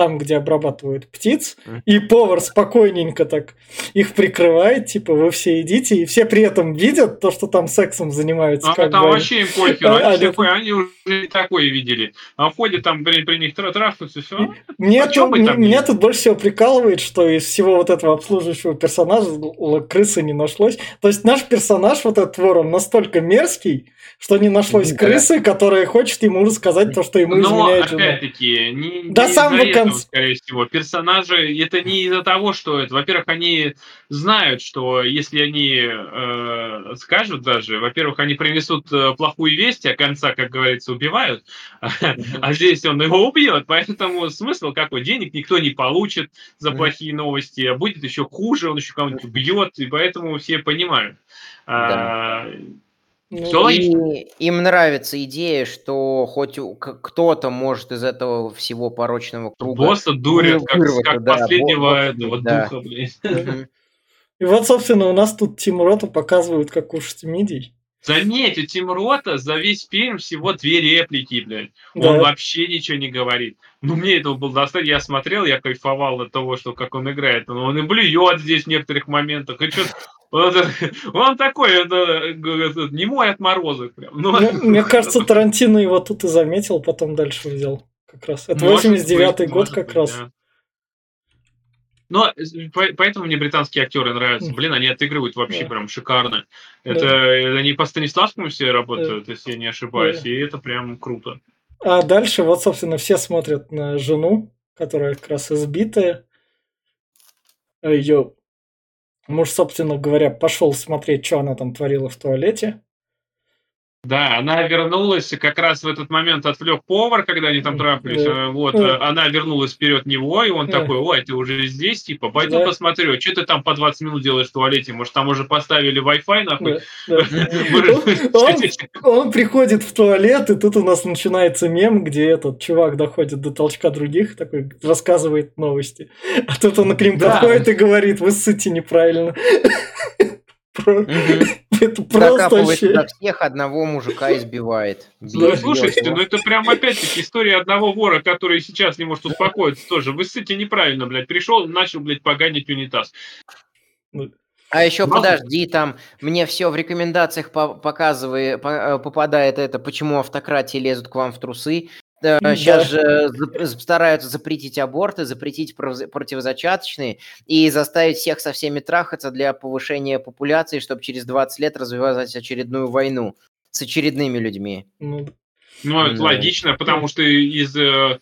S1: там, где обрабатывают птиц, и повар спокойненько так их прикрывает, типа, вы все идите, и все при этом видят то, что там сексом занимаются.
S3: А
S1: как
S3: там
S1: бы.
S3: вообще им похер,
S1: А,
S3: они,
S1: а,
S3: все
S1: да.
S3: такое, они уже и такое видели. А входят там при, при них тра- трахаются, все.
S1: Мне,
S3: а там
S1: меня
S3: не-
S1: тут больше всего прикалывает, что из всего вот этого обслуживающего персонажа крысы не нашлось. То есть наш персонаж, вот этот ворон, настолько мерзкий, что не нашлось
S2: Да.
S1: крысы, которая хочет ему рассказать то, что ему
S3: Но,
S1: изменяет жена.
S3: опять-таки, не,
S1: До
S3: не
S1: самого
S3: из-за этого, скорее всего. Персонажи, это не из-за того, что это. Во-первых, они знают, что если они э, скажут даже, во-первых, они принесут э, плохую весть, а конца, как говорится, убивают, а здесь он его убьет, поэтому смысл какой? Денег никто не получит за плохие новости, а будет еще хуже, он еще кого-нибудь убьет, и поэтому все понимают. А,
S1: Ну,
S3: Всё логично.
S2: И им нравится идея, что хоть кто-то может из этого всего порочного круга...
S3: Босса дурят, как,
S2: вырваться,
S3: как
S2: да,
S3: последнего
S2: босса
S3: этого
S2: да.
S3: духа, блин.
S1: И вот, собственно, у нас тут Тим Рота показывают, как кушать мидий.
S3: Заметь, у Тим Рота за весь фильм всего две реплики, блядь.
S1: Да.
S3: Он вообще ничего не говорит. Ну, мне этого было достаточно. Я смотрел, я кайфовал от того, что как он играет. Ну, Он и блюет здесь в некоторых моментах. И чё- вот он такой, это, это, немой от мороза. Прям. Ну,
S1: Мне, мне кажется, Тарантино его тут и заметил, потом дальше взял. Как раз. Это
S3: может
S1: 89-й
S3: быть,
S1: год как
S3: быть,
S1: раз.
S3: да. Но э, по- поэтому мне британские актеры нравятся. Блин, они отыгрывают вообще
S1: Да.
S3: прям шикарно.
S1: Да.
S3: Это э, они по Станиславскому все работают, если я не ошибаюсь,
S1: Да.
S3: и это прям круто.
S1: А дальше вот, собственно, все смотрят на жену, которая как раз избитая. Ее муж, собственно говоря, пошел смотреть, что она там творила в туалете.
S3: Да, она вернулась, как раз в этот момент отвлек повар, когда они там трахались.
S1: Да.
S3: э, Вот,
S1: Да.
S3: э, она вернулась вперед него, и он
S1: Да.
S3: такой, ой, ты уже здесь, типа, пойду
S1: Да.
S3: посмотрю, что ты там по 20 минут делаешь в туалете, может, там уже поставили Wi-Fi, нахуй?
S1: Он, приходит в туалет, и тут у нас начинается мем, где этот чувак доходит до толчка других, такой рассказывает новости. А тут он к ним подходит и говорит, вы ссыте неправильно. Это просто вообще...
S2: всех, одного мужика избивает.
S3: Ну, слушайте, ну это прям опять-таки история одного вора, который сейчас не может успокоиться тоже. Вы ссыте неправильно, блядь. Пришел, начал, блядь, поганить унитаз.
S2: А еще
S3: Мало.
S2: подожди, там мне все в рекомендациях по- показывает, по- э, попадает это, почему автократии лезут к вам в трусы.
S1: Да.
S2: Сейчас же зап- стараются запретить аборты, запретить противозачаточные и заставить всех со всеми трахаться для повышения популяции, чтобы через 20 лет развивать очередную войну с очередными людьми.
S1: Ну,
S3: Ну, это
S2: Ну.
S3: логично, потому что из... э,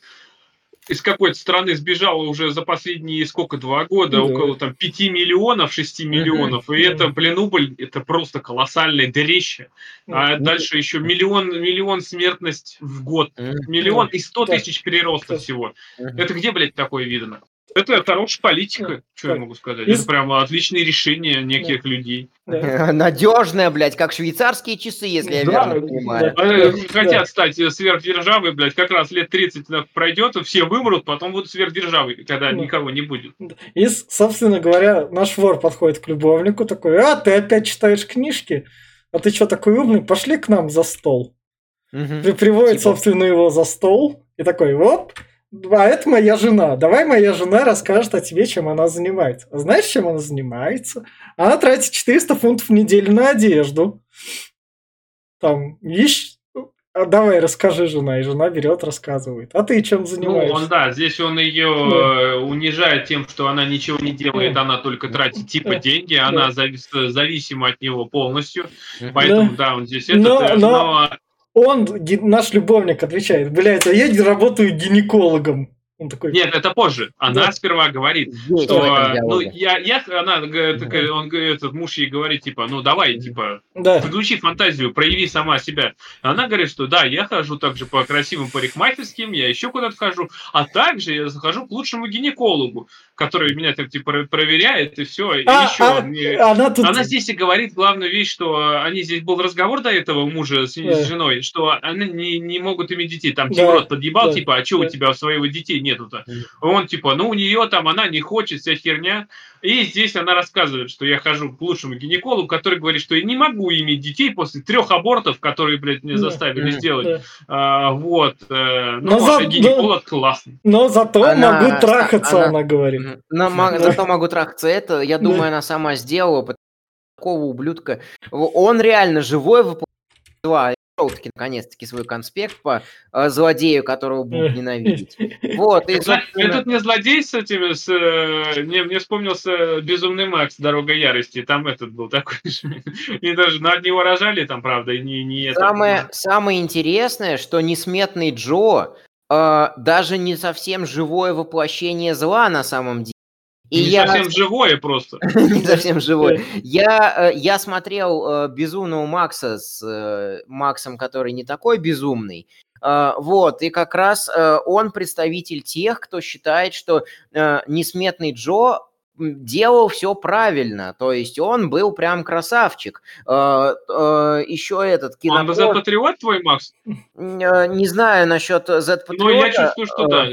S3: из какой-то страны сбежало уже за последние сколько, два года, да. около там 5 миллионов, 6 миллионов, и это, блин, убыль, это просто колоссальное дырище. А дальше еще миллион, миллион смертность в год, миллион и 100 тысяч перероста всего. Это где, блядь, такое видно? Это хорошая политика, да. что я могу сказать. Из... Это прямо отличные решения неких да. людей.
S2: Да. Надежная, блядь, как швейцарские часы, если я да, верно понимаю.
S3: Да. Э, хотят стать сверхдержавой, блядь, как раз лет 30 пройдет, все вымрут, потом будут сверхдержавой, когда да. никого не будет.
S1: И, собственно говоря, наш вор подходит к любовнику такой, а, ты опять читаешь книжки? А ты что такой умный? Пошли к нам за стол. Угу. Приводит, типа... собственно, его за стол и такой, оп, а это моя жена. Давай моя жена расскажет о тебе, чем она занимается. А знаешь, чем она занимается? Она тратит 400 фунтов в неделю на одежду. Там, ищ... А давай, расскажи, жена. И жена берет, рассказывает. А ты чем занимаешься?
S3: Ну, он, да, здесь он ее да. унижает тем, что она ничего не делает, да. она только тратит типа да. деньги, да. она завис... зависима от него полностью. Поэтому, да, да он здесь
S1: но, этот... Но... но он, наш любовник, отвечает, блядь, а я работаю гинекологом.
S3: Он такой... Нет, это позже. Она да. сперва говорит, Есть что ну, я, я, она, такая, он, этот муж ей говорит, типа, ну давай, типа, да. подключи фантазию, прояви сама себя. Она говорит, что да, я хожу также по красивым парикмахерским, я еще куда-то хожу, а также я захожу к лучшему гинекологу, который меня так типа проверяет и все. И а, еще а, не... она, тут... она здесь и говорит главную вещь, что они здесь был разговор до этого мужа с, да. с женой, что они не, не могут иметь детей. Там да. Тимрот подъебал, да. типа, а что да. у тебя своего детей нету-то? Он типа, ну у нее там она не хочет, вся херня. И здесь она рассказывает, что я хожу к лучшему гинекологу, который говорит, что я не могу иметь детей после трех абортов, которые, блядь, меня заставили да, сделать. Да. А, вот. Э, ну, но за... гинеколог но... классный.
S1: Но зато она... могу трахаться, она, она говорит.
S2: Но, зато могу трахаться. Это, я думаю, она сама сделала, такого ублюдка. Он реально живой воплотил таки наконец-таки свой конспект по э, злодею, которого будут ненавидеть.
S3: Вот, и, собственно... Этот не злодей с этими, с, э, мне, мне вспомнился Безумный Макс, Дорога Ярости, там этот был такой же. И даже над него рожали там, правда, и не, не
S2: самое, это. Самое интересное, что несметный Джо э, даже не совсем живое воплощение зла на самом деле.
S3: И не я... совсем живое просто.
S2: не совсем живое. Я, э, я смотрел э, «Безумного Макса» с э, Максом, который не такой безумный. Вот, и как раз он представитель тех, кто считает, что несметный Джо делал все правильно, то есть он был прям красавчик. Еще этот
S3: кино. Он Z-патриот твой, Макс?
S2: Не знаю насчет Z-патриота. Ну, я чувствую, что да.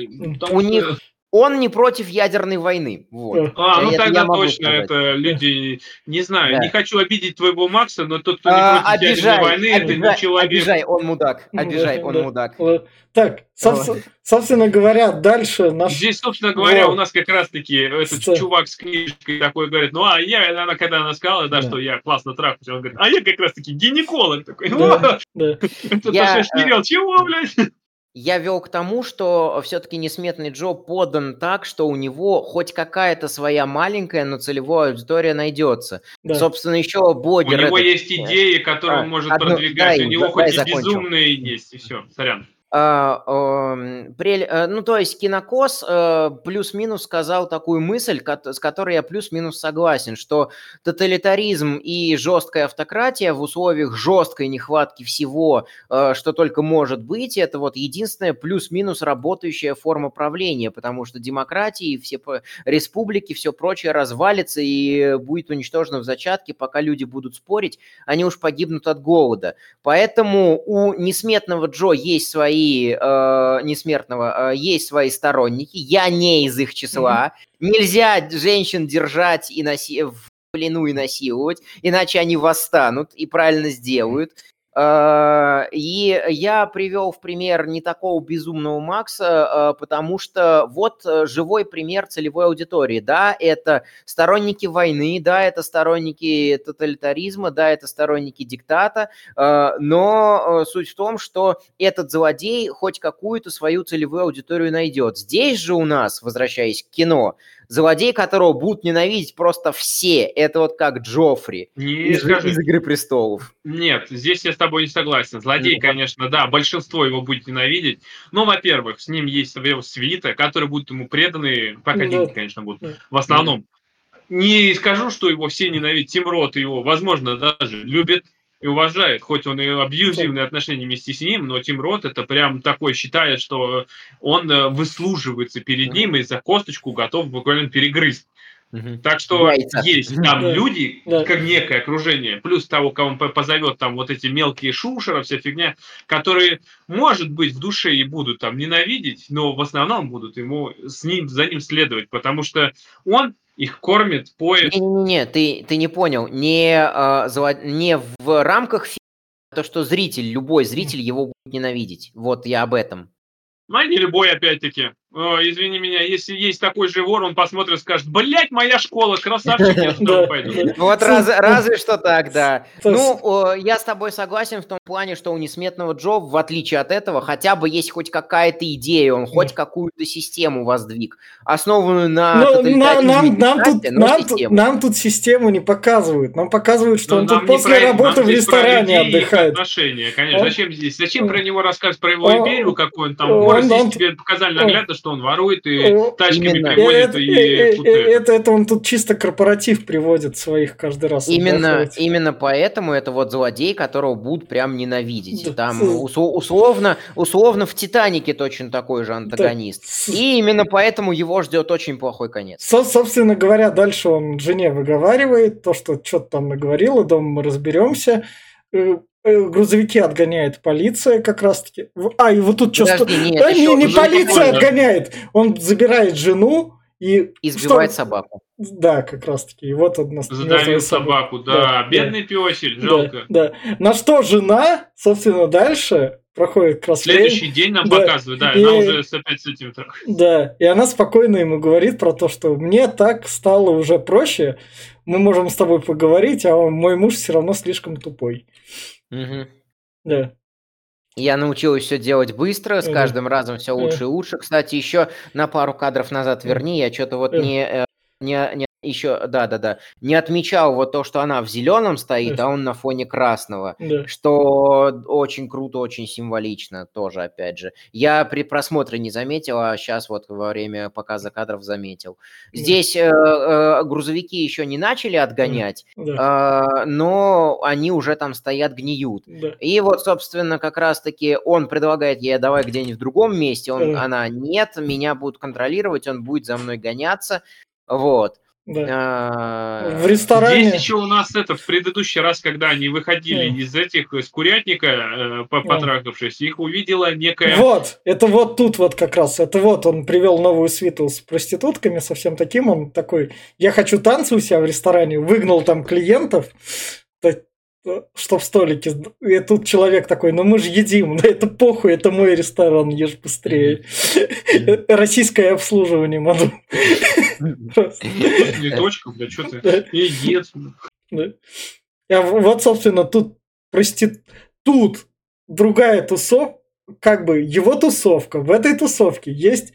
S2: У них он не против ядерной войны. Вот.
S3: А, ну это тогда точно, сказать. это люди, не знаю, да. не хочу обидеть твоего Макса, но тот, кто не а, против обижай, ядерной войны, обижай, это не человек.
S2: Обижай, он мудак, обижай, он мудак.
S1: Так, собственно говоря, дальше наш...
S3: Здесь, собственно говоря, у нас как раз-таки этот чувак с книжкой такой говорит, ну, а я, она, когда она сказала, да, что я классно трахаюсь, он говорит, а я как раз-таки гинеколог такой. Да, да. Я... Чего, блядь?
S2: Я вел к тому, что все-таки несметный Джо подан так, что у него хоть какая-то своя маленькая, но целевая аудитория найдется. Да. Собственно, еще блогер...
S3: У него этот... есть идеи, которые а, он может одну... продвигать, дай, у него хоть и безумные есть, и все, сорян.
S2: А, э, ну, то есть Кинокос э, плюс-минус сказал такую мысль, с которой я плюс-минус согласен, что тоталитаризм и жесткая автократия в условиях жесткой нехватки всего, э, что только может быть, это вот единственная плюс-минус работающая форма правления, потому что демократии, все республики, все прочее развалится и будет уничтожено в зачатке, пока люди будут спорить, они уж погибнут от голода. Поэтому у несметного Джо есть свои э, Несмертного э, есть свои сторонники, я не из их числа. Mm-hmm. Нельзя женщин держать и носи в плену и насиловать, иначе они восстанут и правильно сделают. Э, и я привел в пример не такого безумного Макса, э, потому что вот э, живой пример целевой аудитории. Да, это сторонники войны, да, это сторонники тоталитаризма, да, это сторонники диктата, но суть в том, что этот злодей хоть какую-то свою целевую аудиторию найдет. Здесь же у нас, возвращаясь к кино, Злодей, которого будут ненавидеть просто все. Это вот как Джоффри
S3: Не
S2: из,
S3: скажи.
S2: из «Игры престолов».
S3: Нет, здесь я с тобой не согласен. Злодей,
S2: Ну.
S3: конечно, да, большинство его будет ненавидеть. Но, во-первых, с ним есть его свита, которые будут ему преданы, пока
S1: Да.
S3: деньги, конечно, будут,
S1: Да.
S3: в основном. Не скажу, что его все ненавидят. Тим Рот его, возможно, даже любит и уважает, хоть он и абьюзивные отношения вместе с ним, но Тим Рот это прям такой считает, что он э, выслуживается перед ним и за косточку готов буквально перегрызть. Так что есть там
S1: Да.
S3: люди,
S1: Да.
S3: как некое окружение, плюс того, кого он по- позовет, там вот эти мелкие шушера, вся фигня, которые, может быть, в душе и будут там ненавидеть, но в основном будут ему с ним, за ним следовать, потому что он их кормит, поет.
S2: Не-не-не, ты, ты не понял. Не, зло- не в рамках фильма, а то, что зритель, любой зритель его будет ненавидеть. Вот я об этом.
S3: Ну, а не любой, опять-таки. Извини меня, если есть такой же вор, он посмотрит и скажет, блять, моя школа, красавчик, я туда
S1: Да,
S3: пойду.
S1: да.
S2: Вот раз- разве что так, да. Ну, я с тобой согласен в том плане, что у Несметного Джо, в отличие от этого, хотя бы есть хоть какая-то идея, он хоть какую-то систему воздвиг, основанную на
S1: Ну, нам, тут,
S2: систему.
S1: не показывают. Нам показывают, что
S3: Но
S1: он тут после работы в ресторане отдыхает.
S3: Отношения, конечно.
S1: Он-
S3: Зачем здесь? Зачем про него рассказывать про его империю, какой он там тебе показали наглядно, что он ворует и
S1: он-
S3: тачками
S2: Именно.
S3: приводит
S1: это,
S3: и
S1: э,
S3: вот
S1: э,
S3: это.
S1: это, это он тут чисто корпоратив приводит своих каждый раз.
S2: Именно, именно поэтому это вот злодей, которого будут прям ненавидеть.
S1: Да.
S2: Там
S1: С-
S2: усо- условно, условно в Титанике точно такой же антагонист.
S1: С-
S2: И именно поэтому его ждет очень плохой конец.
S1: Со- собственно говоря, дальше он жене выговаривает то, что что-то там наговорила, дома мы разберемся. Э, Грузовики отгоняет полиция как раз-таки. А, и вот тут что...
S2: Подожди, нет,
S1: Да,
S2: еще
S1: не, не полиция отгоняет. Он забирает жену и...
S2: избивает
S1: что-
S2: собаку.
S1: Да, как раз-таки. И вот он нас-
S3: Задавил собаку, да.
S1: Да,
S3: Бедный песель,
S1: Да,
S3: жалко.
S1: Да, На что жена, собственно, дальше проходит как раз время.
S3: Следующий день нам
S1: Да.
S3: показывают, да,
S1: И-
S3: она уже с- опять с этим так.
S1: Да, и она спокойно ему говорит про то, что мне так стало уже проще, мы можем с тобой поговорить, а мой муж все равно слишком тупой.
S2: Мгм.
S1: Да.
S2: Я научилась все делать быстро, с каждым разом все лучше и лучше. Кстати, еще на пару кадров назад верни, я что-то вот
S1: Мгм.
S2: не, э, не, не еще, да, да, да, не отмечал вот то, что она в зеленом стоит, а он на фоне красного.
S1: Да.
S2: Что очень круто, очень символично тоже, опять же. Я при просмотре не заметил, а сейчас вот во время показа кадров заметил. Здесь э, э, грузовики еще не начали отгонять,
S1: Да.
S2: а, но они уже там стоят, гниют.
S1: Да.
S2: И вот, собственно, как раз-таки он предлагает ей, давай где-нибудь в другом месте, он,
S1: Да.
S2: она, нет, меня будут контролировать, он будет за мной гоняться, вот.
S1: Да.
S2: А,
S1: В ресторане.
S3: Здесь еще у нас это в предыдущий раз, когда они выходили
S1: Мгм.
S3: из этих, из курятника, э,
S1: Мгм.
S3: потрахавшись, их увидела некая...
S1: Вот, это вот тут вот как раз, это вот он привел новую свиту с проститутками, совсем таким, он такой, я хочу танцы у себя в ресторане, выгнал там клиентов, что в столике, и тут человек такой, ну мы же едим, да это похуй, это мой ресторан, ешь быстрее. Российское обслуживание, маду.
S3: Не точка, бля, что ты? И ед.
S1: А вот, собственно, тут прости... тут другая тусовка, как бы его тусовка. В этой тусовке есть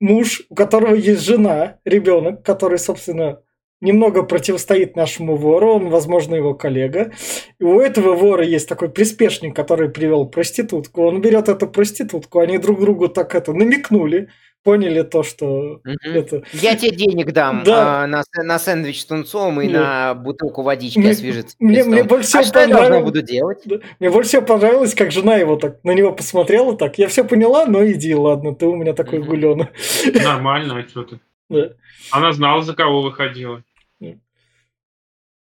S1: муж, у которого есть жена, ребенок, который, собственно, немного противостоит нашему вору, он, возможно, его коллега. И у этого вора есть такой приспешник, который привел проститутку. Он берет эту проститутку, они друг другу так это намекнули, поняли то, что
S2: Мгм.
S1: это
S2: Я тебе денег дам
S1: Да.
S2: а, на, на сэндвич с тунцом и
S1: Нет.
S2: на бутылку водички
S1: Мне-
S2: освежиться.
S1: мне- мне больше
S2: а
S1: всего
S2: что я должна
S1: понравилось-
S2: буду делать?
S1: Да. Мне больше всего понравилось, как жена его так на него посмотрела так. Я все поняла, но иди, ладно, ты у меня такой
S2: Мгм.
S1: гуленый.
S3: Нормально, а что ты?
S1: Да.
S3: Она знала, за кого выходила.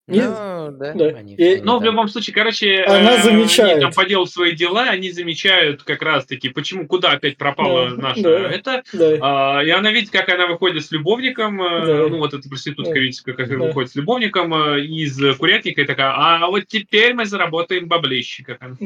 S1: Нет.
S2: Ну, да,
S1: Да.
S2: они
S1: И-
S3: Но
S2: не
S3: в любом случае, короче,
S1: Она
S3: э,
S1: замечает.
S3: они там поделают свои дела, они замечают как раз-таки, почему, куда опять пропала
S1: Да,
S3: наша
S1: да.
S3: это.
S1: Да.
S3: А, и она видит, как она выходит с любовником, э,
S1: Да.
S3: ну вот эта проститутка
S1: Да.
S3: видит, как она
S1: Да.
S3: выходит с любовником э, из курятника и такая, а вот теперь мы заработаем баблище. Как она.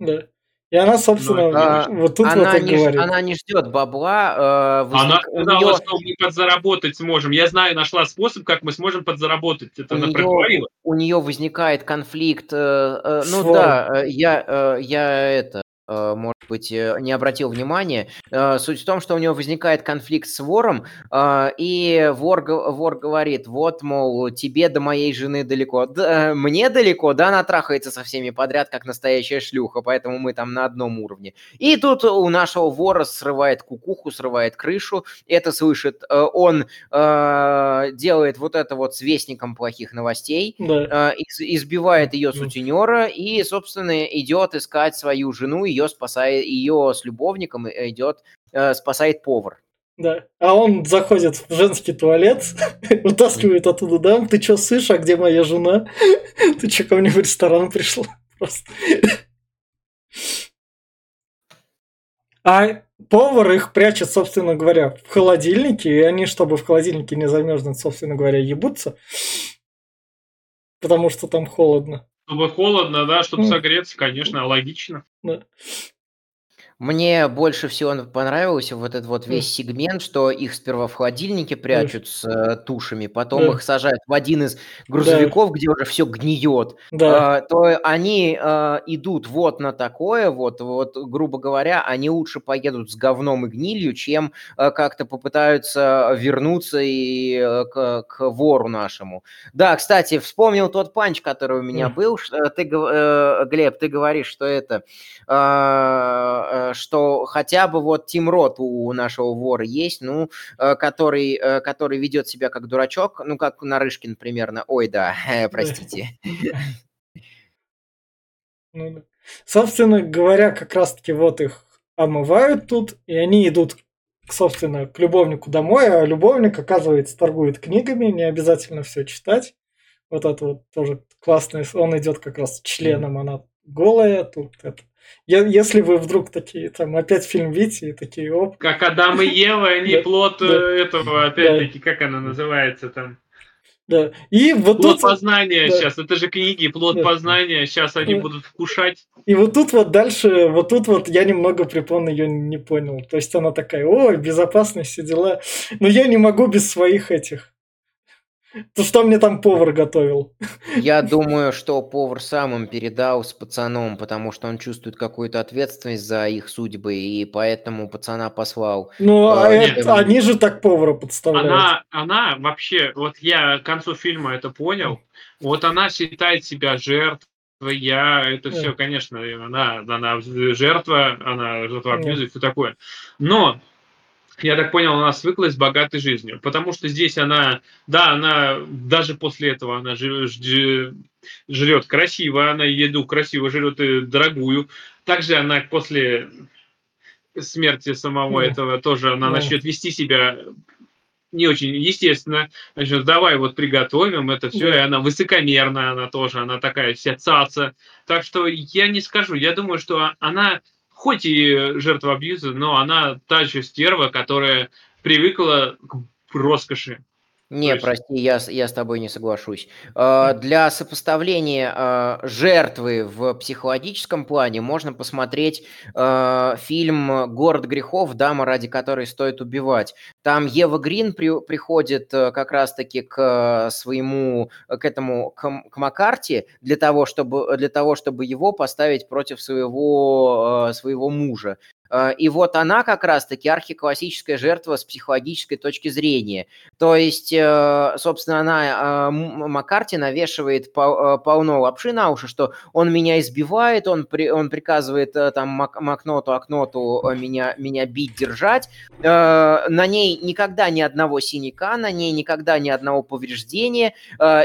S1: Да. И она, собственно,
S3: Ну,
S2: а,
S1: вот тут
S2: она,
S1: вот
S2: не, ж-
S1: говорит.
S2: она не ждет бабла. э,
S3: Она
S2: возник- у
S3: сказала,
S2: неё-
S3: что мы подзаработать сможем. Я знаю, нашла способ, как мы сможем подзаработать. Это
S2: у
S3: она
S2: неё-
S3: проговорила.
S2: у нее возникает конфликт. э, э, ну
S1: Свой.
S2: да, э, я, э, я это может быть, э, не обратил внимания. Э, суть в том, что у него возникает конфликт с вором, и вор, вор говорит, вот, мол, тебе до моей жены далеко. Да, мне далеко, да, она трахается со всеми подряд, как настоящая шлюха, поэтому мы там на одном уровне. И тут у нашего вора срывает кукуху, срывает крышу, это слышит, он делает вот это вот с вестником плохих новостей, да. избивает ее сутенера и, собственно, идет искать свою жену, ее спасает, ее с любовником идет, э, спасает повар.
S1: Да. А он заходит в женский туалет, вытаскивает оттуда дам. Ты что, слышишь, а где моя жена? Ты что, ко мне в ресторан пришла? Просто. А повар их прячет, собственно говоря, в холодильнике, и они, чтобы в холодильнике не замерзнуть, собственно говоря, ебутся, потому что там холодно.
S3: Чтобы холодно, да, чтобы согреться, конечно, логично. Да.
S2: Мне больше всего понравился вот этот вот весь сегмент, что их сперва в холодильнике прячут с э, тушами, потом Да. их сажают в один из Да. грузовиков, где уже все гниет. Да. А, то они а, идут вот на такое вот, вот, грубо говоря, они лучше поедут с говном и гнилью, чем а, как-то попытаются вернуться и а, к, к вору нашему. Да, кстати, вспомнил тот панч, который у меня был. Ты, Глеб, ты говоришь, что это Э, что хотя бы вот Тим Рот у нашего вора есть, ну, э, который, э, который ведет себя как дурачок, ну, как Нарышкин примерно. Ой, да, простите.
S1: Ну, собственно говоря, как раз-таки вот их омывают тут, и они идут, собственно, к любовнику домой, а любовник, оказывается, торгует книгами, не обязательно все читать. Вот это вот тоже классно. Он идет как раз членом, она голая, тут это если вы вдруг такие, там, опять фильм видите, и такие, оп.
S3: Как Адам и Ева, они плод э, этого, опять-таки, как она называется там?
S1: Да. И вот
S3: плод тут... познания да. сейчас, это же книги, плод да. познания, сейчас они да. будут вкушать.
S1: И вот тут вот дальше, вот тут вот я немного припомню ее не понял. То есть она такая, ой, безопасность, все дела. Но я не могу без своих этих то что мне там повар готовил?
S2: Я думаю, что повар сам им передал с пацаном, потому что он чувствует какую-то ответственность за их судьбы, и поэтому пацана послал.
S1: Ну, а э, это, они же так повара подставляют.
S3: Она, она вообще, вот я к концу фильма это понял, вот она считает себя жертвой, я, это все, конечно, она, она жертва, она жертва абьюза и все такое. Но я так понял, она свыклась с богатой жизнью, потому что здесь она, да, она даже после этого она жрет красиво, она еду красиво жрет и дорогую. Также она после смерти самого mm. этого тоже она mm. начнет вести себя не очень естественно. Значит, давай вот приготовим это все, и она высокомерная, она тоже, она такая вся цаца. Так что я не скажу, я думаю, что она хоть и жертва абьюза, но она та же стерва, которая привыкла к роскоши.
S2: Не, есть... прости, я, я с тобой не соглашусь. Э, для сопоставления э, жертвы в психологическом плане можно посмотреть э, фильм «Город грехов. Дама, ради которой стоит убивать». Там Ева Грин при, приходит как раз-таки к своему, к этому, к, к Маккарти для того, чтобы, для того, чтобы его поставить против своего, своего мужа. Э, и вот она как раз-таки архиклассическая жертва с психологической точки зрения. То есть, э, собственно, она, э, Маккарти навешивает полно лапши на уши, что он меня избивает, он, при, он приказывает там Мак, Макноту, Акноту меня, меня бить, держать. На ней никогда ни одного синяка, на ней никогда ни одного повреждения.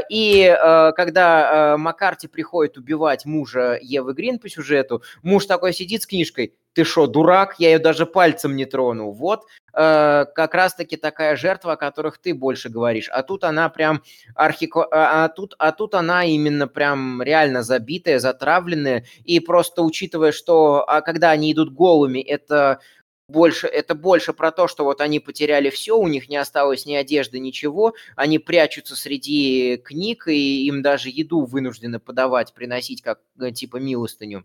S2: И когда Маккарти приходит убивать мужа Евы Грин по сюжету, муж такой сидит с книжкой, ты что, дурак, я ее даже пальцем не трону. Вот э, как раз-таки такая жертва, о которых ты больше говоришь. А тут она прям архико... А, а, тут, а тут она именно прям реально забитая, затравленная. И просто учитывая, что а когда они идут голыми, это больше, это больше про то, что вот они потеряли все, у них не осталось ни одежды, ничего, они прячутся среди книг, и им даже еду вынуждены подавать, приносить как э, типа милостыню.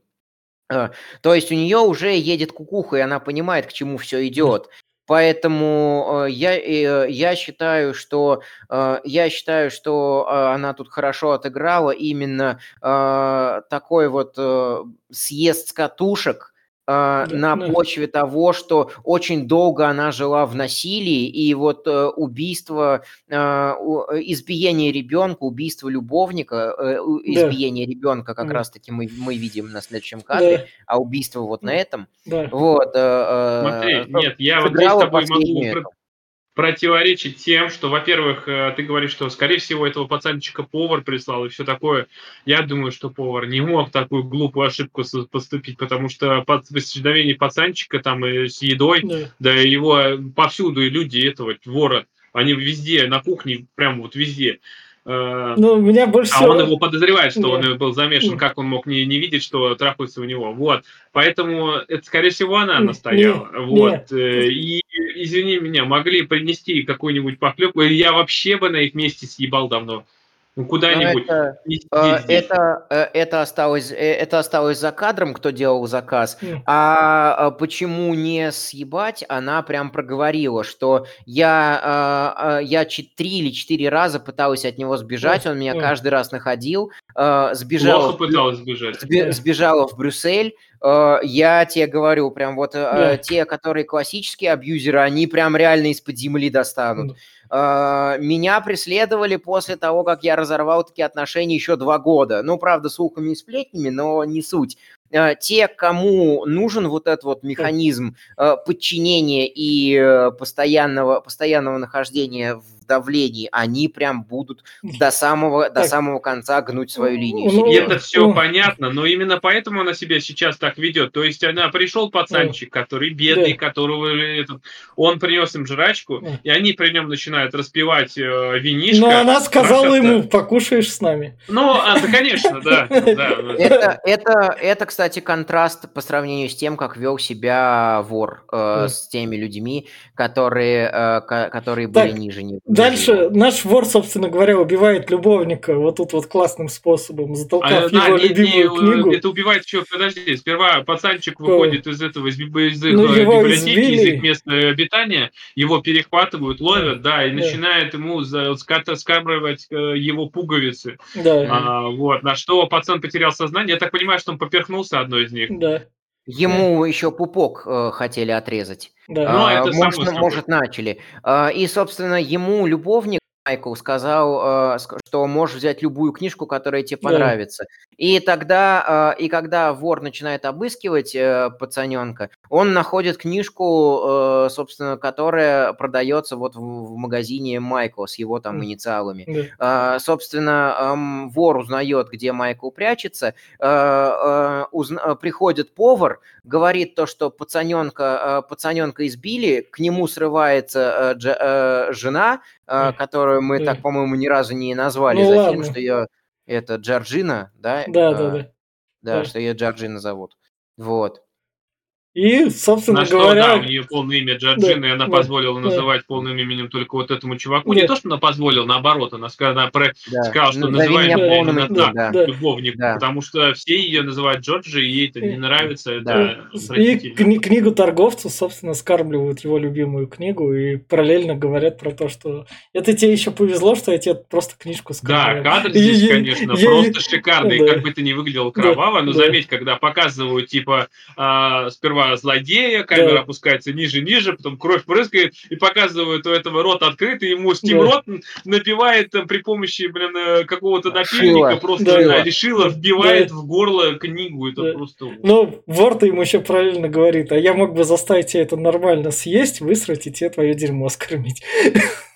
S2: А, то есть у нее уже едет кукуха, и она понимает, к чему все идет. Поэтому э, я, э, я считаю, что э, я считаю, что она тут хорошо отыграла именно такой вот съезд с катушек, э, на
S1: да.
S2: почве того, что очень долго она жила в насилии, и вот э, убийство, э, избиение ребенка, убийство любовника, избиение ребенка как
S1: Да.
S2: раз-таки мы, мы видим на следующем кадре,
S1: Да,
S2: а убийство вот на этом.
S1: да.
S2: Вот.
S3: Смотри,
S2: э,
S3: нет, я вот здесь с тобой могу
S2: эту.
S3: Противоречить тем, что, во-первых, э, ты говоришь, что, скорее всего, этого пацанчика повар прислал и все такое. Я думаю, что повар не мог такую глупую ошибку поступить, потому что под исчезновение пацанчика там с едой,
S1: да.
S3: да его э, повсюду и люди этого вора, они везде, на кухне, прям вот везде. Э,
S1: Ну, меня больше
S3: А
S1: всего...
S3: он его подозревает, что
S1: Да.
S3: он был замешан,
S1: Мгм.
S3: как он мог не, не видеть, что трахаются у него. Вот. Поэтому это, скорее всего, она настояла.
S1: не-
S3: вот. э, И, извини меня, могли принести какую-нибудь похлебку, или я вообще бы на их месте съебал давно. Ну, куда-нибудь.
S2: это,
S3: Не
S2: э, это, э, это, осталось, э, это осталось за кадром, кто делал заказ.
S1: М.
S2: А а почему не съебать, она прям проговорила, что я, а, а, я три или четыре раза пыталась от него сбежать, он меня каждый раз находил, сбежала,
S3: Плохо пыталась сбежать.
S2: сбежала в Брюссель. Я тебе говорю, прям вот
S1: Да.
S2: те, которые классические абьюзеры, они прям реально из-под земли достанут. А, Меня преследовали после того, как я разорвал такие отношения еще два года. Ну, правда, слухами и сплетнями, но не суть. А, Те, кому нужен вот этот вот механизм э, подчинения и э, постоянного, постоянного нахождения в давлении, они прям будут до самого, до самого конца гнуть свою линию.
S1: Ну,
S3: И
S2: серьезно.
S3: это все
S1: ну.
S3: понятно, но именно поэтому она себя сейчас так ведет. То есть она пришел пацанчик, который бедный,
S1: Да.
S3: которого этот, он принес им жрачку,
S1: Да.
S3: и они при нем начинают распивать э, винишко.
S1: Но она сказала ему, покушаешь с нами.
S3: Ну, а, да, конечно, да. да.
S2: Это, это, это, кстати, контраст по сравнению с тем, как вел себя вор э, с теми людьми, которые, э, ко- которые были
S1: Так,
S2: ниже него.
S1: Дальше наш вор, собственно говоря, убивает любовника вот тут вот классным способом,
S3: А,
S1: затолкав
S3: да,
S1: его
S3: не-
S1: любимую
S3: не,
S1: книгу.
S3: Это убивает еще, подожди, сперва пацанчик выходит из этого, из, из их
S1: Ну,
S3: э,
S1: его
S3: библиотеки, из
S1: избили.
S3: их места обитания, его перехватывают, ловят, да, и
S1: Да.
S3: начинают ему за- скат- э, его пуговицы.
S1: Да,
S3: А, вот, на что пацан потерял сознание. Я так понимаю, что он поперхнулся одной из них.
S1: да,
S2: Ему еще пупок э, хотели отрезать.
S1: да.
S3: Ну,
S2: А,
S3: это само
S2: может, может, начали. А, И, собственно, ему любовник Майкл сказал, э, что можешь взять любую книжку, которая тебе
S1: Да.
S2: понравится. И тогда, э, и когда вор начинает обыскивать э, пацаненка, он находит книжку, собственно, которая продается вот в, магазине Майкла с его там инициалами.
S1: да.
S2: А, Собственно, вор узнает, где Майкл прячется, приходит повар, говорит то, что пацаненка, пацаненка избили, к нему срывается жена, которую мы так, по-моему, ни разу не назвали
S1: Ну
S2: за фильм,
S1: ладно.
S2: что ее это Джорджина, да?
S1: Да,
S2: А,
S1: да, да.
S2: Да,
S1: Да.
S2: что ее Джорджина зовут. Вот.
S1: И, собственно
S3: На что,
S1: говоря,
S3: да, у нее полное имя Джорджина, и она
S1: да,
S3: позволила
S1: да.
S3: называть полным именем только вот этому чуваку.
S1: Да.
S3: Не то, что она позволила, наоборот, она сказала, она про-
S2: Да.
S3: сказала, что
S2: Назови
S3: называет
S2: меня
S3: меня
S2: полным
S3: именно
S2: именем,
S3: так,
S2: да.
S1: Да.
S3: любовник,
S2: Да.
S3: потому что все ее называют Джорджи, и ей это не нравится. Это
S2: Да.
S1: и кни- книгу торговцу, собственно, скармливают его любимую книгу и параллельно говорят про то, что это тебе еще повезло, что я тебе просто книжку
S3: Да,
S1: скармливаю.
S3: кадр
S1: И-
S3: здесь,
S1: и-
S3: конечно,
S1: я-
S3: просто шикарный,
S1: да.
S3: как бы это ни выглядело
S1: Да,
S3: кроваво, но
S1: да.
S3: заметь, когда показывают, типа, а, сперва злодея, камера
S1: Да.
S3: опускается ниже-ниже, потом кровь прыскает, и показывают у этого рот открытый, ему Стим
S1: Да.
S3: Рот напевает там, при помощи, блин, э, какого-то
S2: Шила.
S3: напильника, просто
S1: Да.
S3: да, решила, вбивает
S1: Да.
S3: в горло книгу, это
S1: Да.
S3: просто...
S1: Ну, вор-то ему еще правильно говорит, а я мог бы заставить тебя это нормально съесть, высрать и тебе твое дерьмо скормить.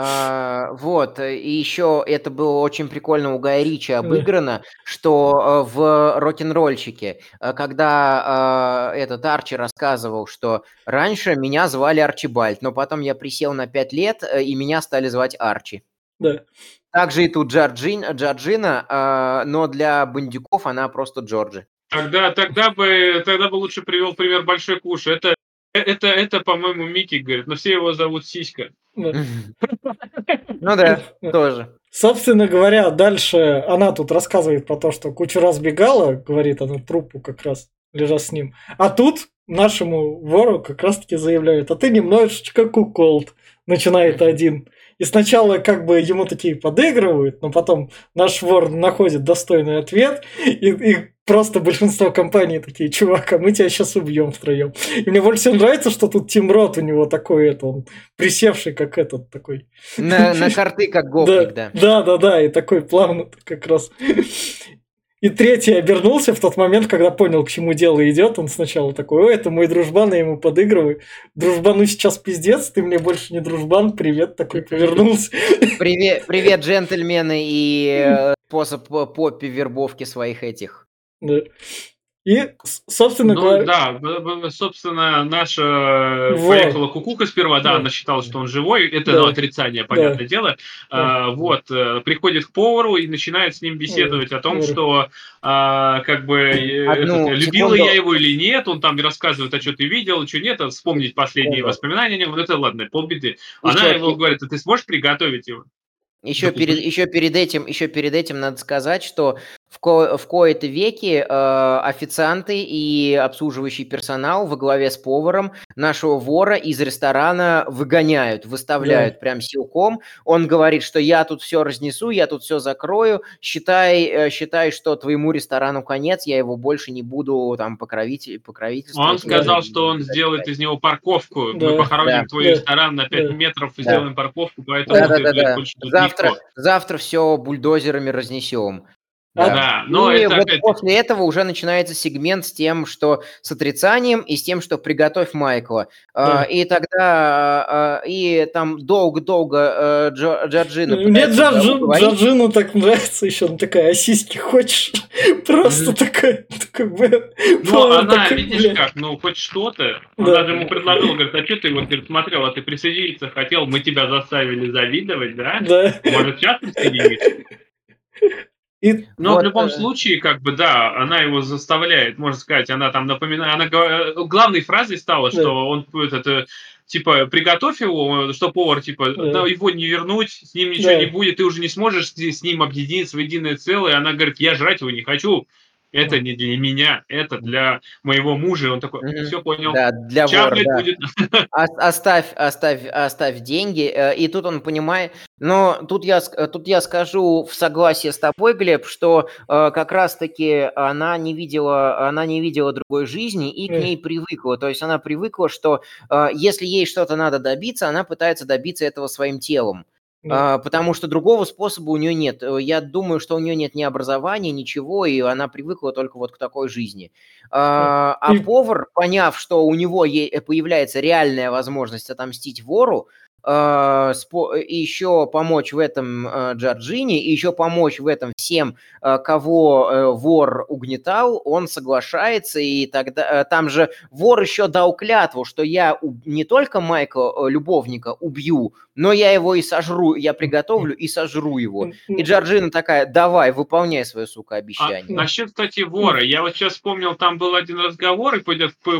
S2: А, вот, э, и еще это было очень прикольно у Гая Ричи обыграно, что э, в рок-н-ролльщике, э, когда этот Арчи рассказывал, что раньше меня звали Арчибальд, но потом я присел на 5 лет, и меня стали звать Арчи.
S1: Да.
S2: Также и тут Джорджин, Джорджина, э, но для бандюков она просто Джорджи.
S3: Тогда, тогда, бы, тогда бы лучше привел пример Большой Куш. Это, это, это, по-моему, Микки говорит, но все его зовут Сиська.
S2: Ну да, тоже.
S1: Собственно говоря, дальше она тут рассказывает про то, что кучу раз бегала, говорит она трупу как раз, лежа с ним. А тут нашему вору как раз-таки заявляют, а ты немножечко куколд, начинает один. И сначала как бы ему такие подыгрывают, но потом наш вор находит достойный ответ и, и просто большинство компаний такие, чувак, а мы тебя сейчас убьем втроем. И мне больше всего нравится, что тут Тим Рот у него такой, это, он присевший, как этот такой.
S2: На, на карты, как гопник, да.
S1: Да, да, да, и такой плавно как раз. И третий обернулся в тот момент, когда понял, к чему дело идет. Он сначала такой, ой, это мой дружбан, я ему подыгрываю. Дружбану сейчас пиздец, ты мне больше не дружбан, привет, такой повернулся.
S2: Привет, привет джентльмены, и э, способ поппи вербовки своих этих.
S1: Да. И, собственно
S3: ну, говоря... Да, собственно, наша вот. поехала кукуха сперва, да, да, она считала, что он живой, это да. ну, отрицание, понятное да. дело. Да. А, вот, э, приходит к повару и начинает с ним беседовать да. о том, да. что а, как бы э, Одну это, любила я его или нет, он там рассказывает, а что ты видел, что нет, а вспомнить последние да. воспоминания о нем, это ладно, полбеды. Она Еще его говорит, а ты сможешь приготовить его?
S2: Еще перед, еще перед этим, еще перед этим надо сказать, что в, ко в кои-то веки э, официанты и обслуживающий персонал во главе с поваром нашего вора из ресторана выгоняют, выставляют да. прям силком. Он говорит, что я тут все разнесу, я тут все закрою, считай, э, считай, что твоему ресторану конец, я его больше не буду там покровить, покровительствовать.
S3: Он сказал, что он сделает из него парковку. Да. Мы похороним да. твой да. ресторан на 5 да. метров и да. сделаем парковку, поэтому да,
S2: ты, да, да, да. завтра, завтра все бульдозерами разнесем. Да, да но и это вот опять... после этого уже начинается сегмент с тем, что с отрицанием и с тем, что приготовь Майкла. Да. А, и тогда а, и там долго-долго а, Джорджина...
S1: Мне Джорджин, Джорджину так нравится еще, она такая, а сиськи хочешь? Просто такая, такая...
S3: Ну, она, видишь как, ну, хоть что-то. Она даже ему предложила, говорит, а что ты вот, говорит, смотрел, а ты присоединиться хотел, мы тебя заставили завидовать, да? Да. Может, сейчас присоединиться? И Но вот, в любом э... случае, как бы, да, она его заставляет, можно сказать, она там напоминает, она э, главной фразой стала, да. что он этот, э, типа, приготовь его, что повар, типа, да. его не вернуть, с ним ничего да. не будет, ты уже не сможешь с ним объединиться в единое целое. Она говорит, я жрать его не хочу, это не для меня, это для моего мужа. Он такой, mm-hmm. все понял.
S2: Да, для вора, да. будет. Оставь, оставь, оставь деньги. Э, и тут он понимает. Но тут я, тут я скажу в согласии с тобой, Глеб, что э, как раз-таки она не видела, она не видела другой жизни и mm. к ней привыкла. То есть она привыкла, что э, если ей что-то надо добиться, она пытается добиться этого своим телом. А, потому что другого способа у нее нет. Э, я думаю, что у нее нет ни образования, ничего, и она привыкла только вот к такой жизни. А, а повар, поняв, что у него появляется реальная возможность отомстить вору, а, и еще помочь в этом Джорджини, и еще помочь в этом всем, кого э, вор угнетал, он соглашается, и тогда там же вор еще дал клятву, что я не только Майкла, э, любовника, убью, но я его и сожру, я приготовлю и сожру его. И Джорджина такая, давай, выполняй свое, сука, обещание.
S3: А, насчет, кстати, вора, я вот сейчас вспомнил, там был один разговор, и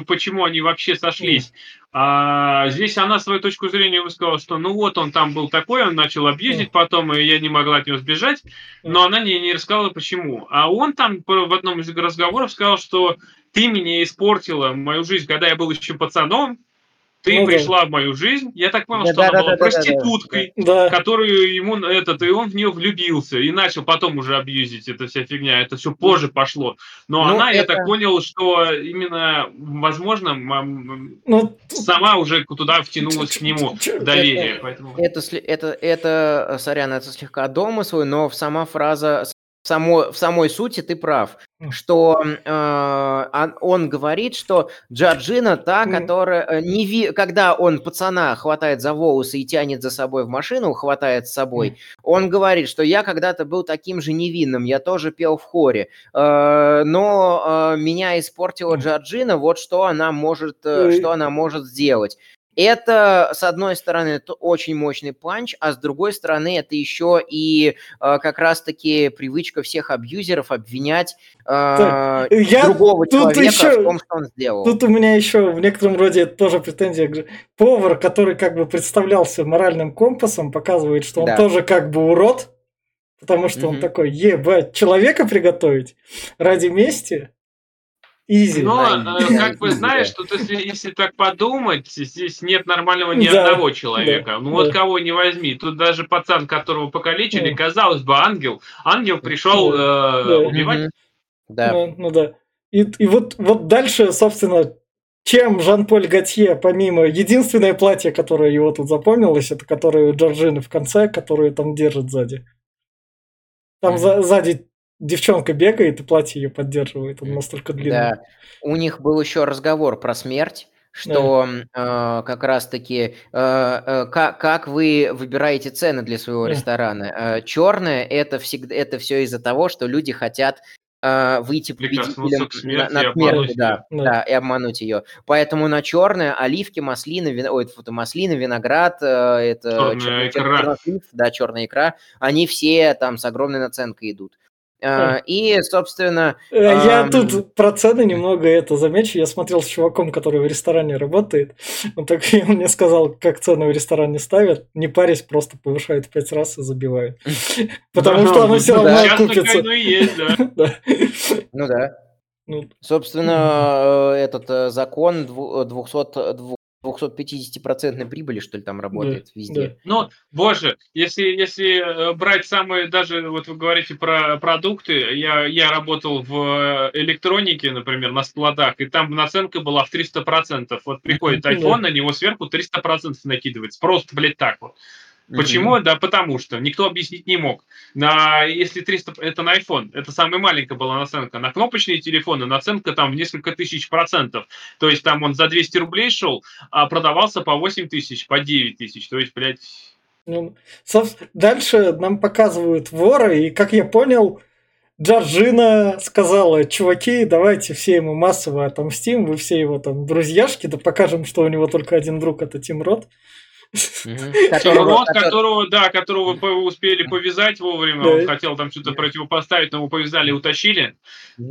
S3: почему они вообще сошлись. А здесь она свою точку зрения высказала, что ну вот он там был такой, он начал абьюзить потом, и я не могла от него сбежать, но она не, не рассказала почему. А он там в одном из разговоров сказал, что ты меня испортила мою жизнь, когда я был еще пацаном, ты ну, пришла да. в мою жизнь, я так понял, да, что да, она да, была да, проституткой, да, да. которую ему этот, и он в нее влюбился, и начал потом уже абьюзить эта вся фигня, это все позже пошло. Но ну, она, это... я так понял, что именно, возможно, ну, сама уже туда втянулась к нему доверие.
S2: Это, поэтому... это, это, это, сорян, это слегка домыслы, но сама фраза само, в самой сути ты прав, что э, он говорит, что Джорджина та, которая э, не ви, когда он пацана хватает за волосы и тянет за собой в машину, хватает с собой, он говорит, что я когда-то был таким же невинным, я тоже пел в хоре, э, но э, меня испортила Джорджина, вот что она может, э, что она может сделать. Это, с одной стороны, это очень мощный панч, а с другой стороны, это еще и э, как раз-таки привычка всех абьюзеров обвинять э, я другого человека еще, в том, что он сделал.
S1: Тут у меня еще в некотором роде тоже претензия. Повар, который как бы представлялся моральным компасом, показывает, что он да. тоже как бы урод, потому что mm-hmm. он такой, ебать, человека приготовить ради мести.
S3: Изи. Но, э, как бы, знаешь, что если, если так подумать, здесь нет нормального ни да, одного человека. Да, ну, вот да. кого не возьми. Тут даже пацан, которого покалечили, да. казалось бы, ангел. Ангел пришел э, убивать.
S2: Да.
S1: Ну, ну да. И, и вот, вот дальше, собственно, чем Жан-Поль Готье, помимо единственное платье, которое его тут запомнилось, это которое у Джорджины в конце, которое там держит сзади. Там
S2: Мгм.
S1: за- сзади девчонка бегает, и платье ее поддерживает. Он настолько длинный.
S2: Да. У них был еще разговор про смерть, что м, э, как раз-таки э, э, как, как вы выбираете цены для своего
S1: Да.
S2: ресторана. черное это всегда это все из-за того, что люди хотят э, выйти победителем на-
S3: обмануть
S2: да.
S1: Да.
S2: да, и обмануть ее. Поэтому на черное оливки, маслины, вин... ой, фу, маслины, виноград, э, это
S3: Чёрная
S2: чёрный-
S3: икра.
S2: чернослив, да, черная икра, они все там с огромной наценкой идут. Э,
S1: Да.
S2: И, собственно,
S1: Э, Я
S2: Ам.
S1: тут про цены немного это замечу. Я смотрел с чуваком, который в ресторане работает. Он так он мне сказал, как цены в ресторане ставят. Не парясь, просто повышают в пять раз и забивают. Потому что оно
S3: ну
S1: все равно
S3: да.
S1: Да.
S2: ну да,
S1: Ну,
S2: Собственно, э, этот закон дву- э, 200, дву- 250% прибыли, что ли, там работает везде.
S3: Ну, боже, если, если э, брать самые, даже вот вы говорите про продукты, я, я работал в э, электронике, например, на складах, и там наценка была в 300%. Вот приходит
S1: Да.
S3: iPhone, на него сверху 300% накидывается. Просто, блядь, так вот. Почему? Да потому что никто объяснить не мог. На, если 300, это на iPhone, это самая маленькая была наценка. На кнопочные телефоны наценка там в несколько тысяч процентов. То есть там он за 200 рублей шел, а продавался по 8 тысяч, по 9 тысяч. То есть, блядь,
S1: ну, соб- Дальше нам показывают вора, и как я понял, Джорджина сказала, чуваки, давайте все ему массово отомстим, вы все его там друзьяшки, да покажем, что у него только один друг, это Тим Рот.
S3: Рот, которого, да, которого успели повязать вовремя, он хотел там что-то противопоставить, но его повязали и утащили,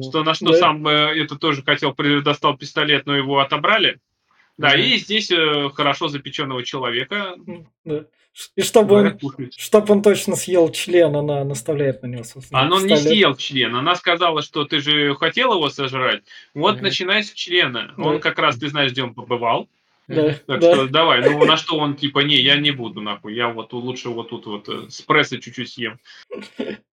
S3: что на что сам э, это тоже хотел, достал пистолет, но его отобрали. Да, и здесь э, хорошо запеченного человека.
S1: И чтобы он,
S3: говорят, кушают.
S1: чтоб он точно съел член, она наставляет на него, собственно.
S3: А он не съел член. Она сказала, что ты же хотел его сожрать. Вот
S2: Мгм.
S3: начинай с члена.
S1: Да.
S3: Он как раз, ты знаешь, где он побывал.
S1: Да,
S3: Так
S1: да.
S3: что давай. Ну, на что он типа, не, я не буду, нахуй. Я вот лучше вот тут вот э, с пресса чуть-чуть съем.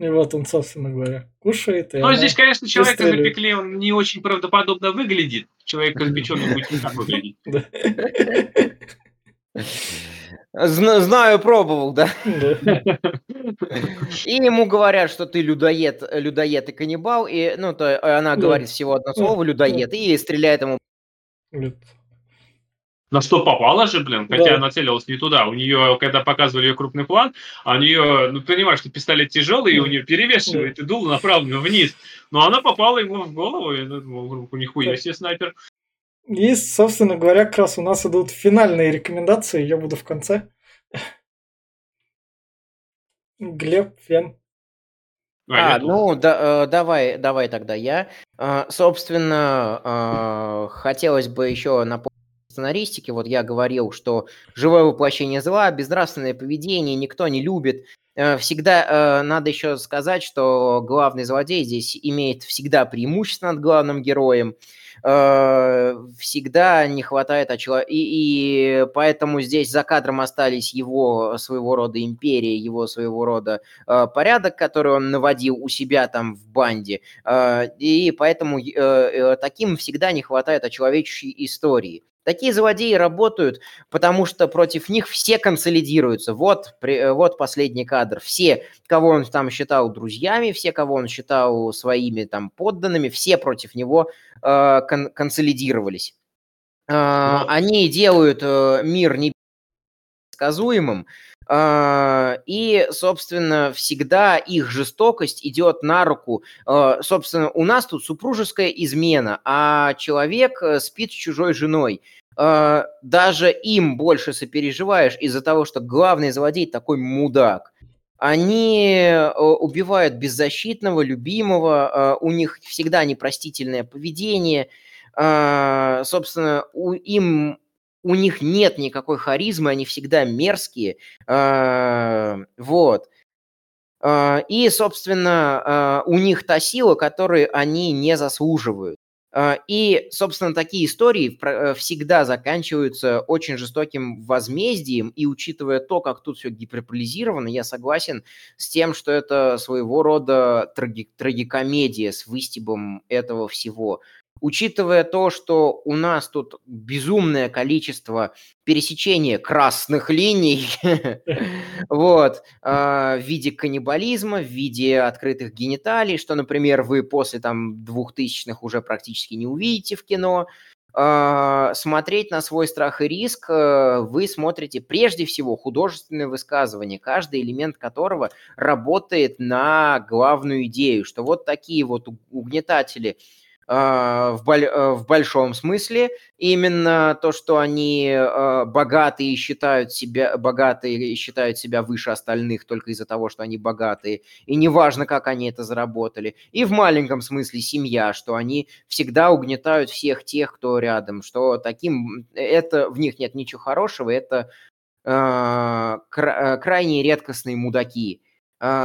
S1: И вот он, собственно говоря, кушает. И
S3: Ну, здесь, конечно, человека
S1: выстреливает.
S3: запекли, он не очень правдоподобно выглядит. Человек запеченный будет не так выглядеть.
S2: Знаю, пробовал, да. И ему говорят, что ты людоед, людоед и каннибал, и, ну, то э, она говорит всего одно слово, людоед, и стреляет ему.
S1: Говорит,
S3: На что попала же, блин, хотя
S1: Да.
S3: она целилась не туда. У нее, когда показывали ее крупный план, а у нее, ну, понимаешь, что пистолет тяжелый, и у нее перевешивает, и дуло направлено вниз. Но она попала ему в голову, и думал, нихуя себе снайпер.
S1: И, собственно говоря, как раз у нас идут финальные рекомендации, я буду в конце. Глеб, Фен.
S2: А,
S3: тут.
S2: ну, да, э, давай, давай тогда я. Э, Собственно, э, хотелось бы еще напомнить сценаристике. Вот я говорил, что живое воплощение зла, безнравственное поведение, никто не любит. Э, Всегда э, надо еще сказать, что главный злодей здесь имеет всегда преимущество над главным героем. Э, Всегда не хватает очела... И, и поэтому здесь за кадром остались его своего рода империя, его своего рода порядок, который он наводил у себя там в банде. И поэтому таким всегда не хватает очеловечащей истории. Такие злодеи работают, потому что против них все консолидируются. Вот, при- э, вот последний кадр. Все, кого он там считал друзьями, все, кого он считал своими там подданными, все против него э, кон- консолидировались. Э. Они делают э, мир непредсказуемым, э, и, собственно, всегда их жестокость идет на руку. Э, Собственно, у нас тут супружеская измена, а человек э, спит с чужой женой. Э, Даже им больше сопереживаешь из-за того, что главный злодей такой мудак. Они э, убивают беззащитного, любимого, у них всегда непростительное поведение. Собственно, им у них нет никакой харизмы, они всегда мерзкие. Э, Вот. Э, И, собственно, э, у них та сила, которую они не заслуживают. И, собственно, такие истории всегда заканчиваются очень жестоким возмездием, и учитывая то, как тут все гиперполизировано, я согласен с тем, что это своего рода траги трагикомедия с выстебом этого всего учитывая то, что у нас тут безумное количество пересечения красных линий вот, а, в виде каннибализма, в виде открытых гениталий, что, например, вы после там двухтысячных уже практически не увидите в кино, а, смотреть на свой страх и риск э, вы смотрите прежде всего художественное высказывание, каждый элемент которого работает на главную идею, что вот такие вот угнетатели – в, боль, э, в большом смысле. Именно то, что они а, богатые считают себя богатые считают себя выше остальных только из-за того, что они богатые, и неважно, как они это заработали. И в маленьком смысле семья, что они всегда угнетают всех тех, кто рядом, что таким это в них нет ничего хорошего, это э, крайне редкостные мудаки.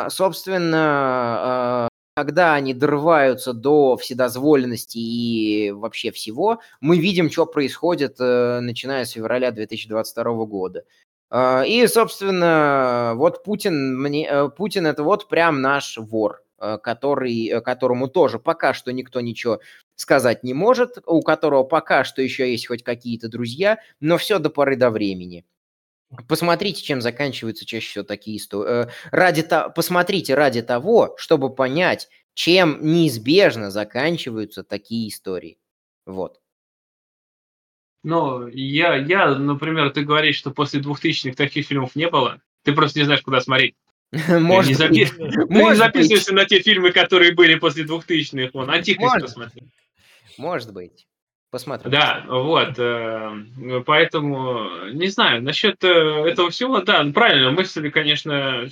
S2: Собственно, когда они дорываются до вседозволенности и вообще всего, мы видим, что происходит, э, начиная с февраля 2022 года. А, и, собственно, вот Путин, мне, э, Путин это вот прям наш вор, э, который, которому тоже пока что никто ничего сказать не может, у которого пока что еще есть хоть какие-то друзья, но все до поры до времени. Посмотрите, чем заканчиваются чаще всего такие истории. Э, ради то... Посмотрите ради того, чтобы понять, чем неизбежно заканчиваются такие истории. Вот.
S3: Ну, я, я, например, ты говоришь, что после двухтысячных таких фильмов не было. Ты просто не знаешь, куда смотреть. Может не. Ты не записываешься на те фильмы, которые были после двухтысячных. Вон, Антихрист посмотри.
S2: Может быть. Посмотрим.
S3: Да, вот. Э, поэтому, не знаю, насчет э, этого всего, да, правильно, мысли, конечно,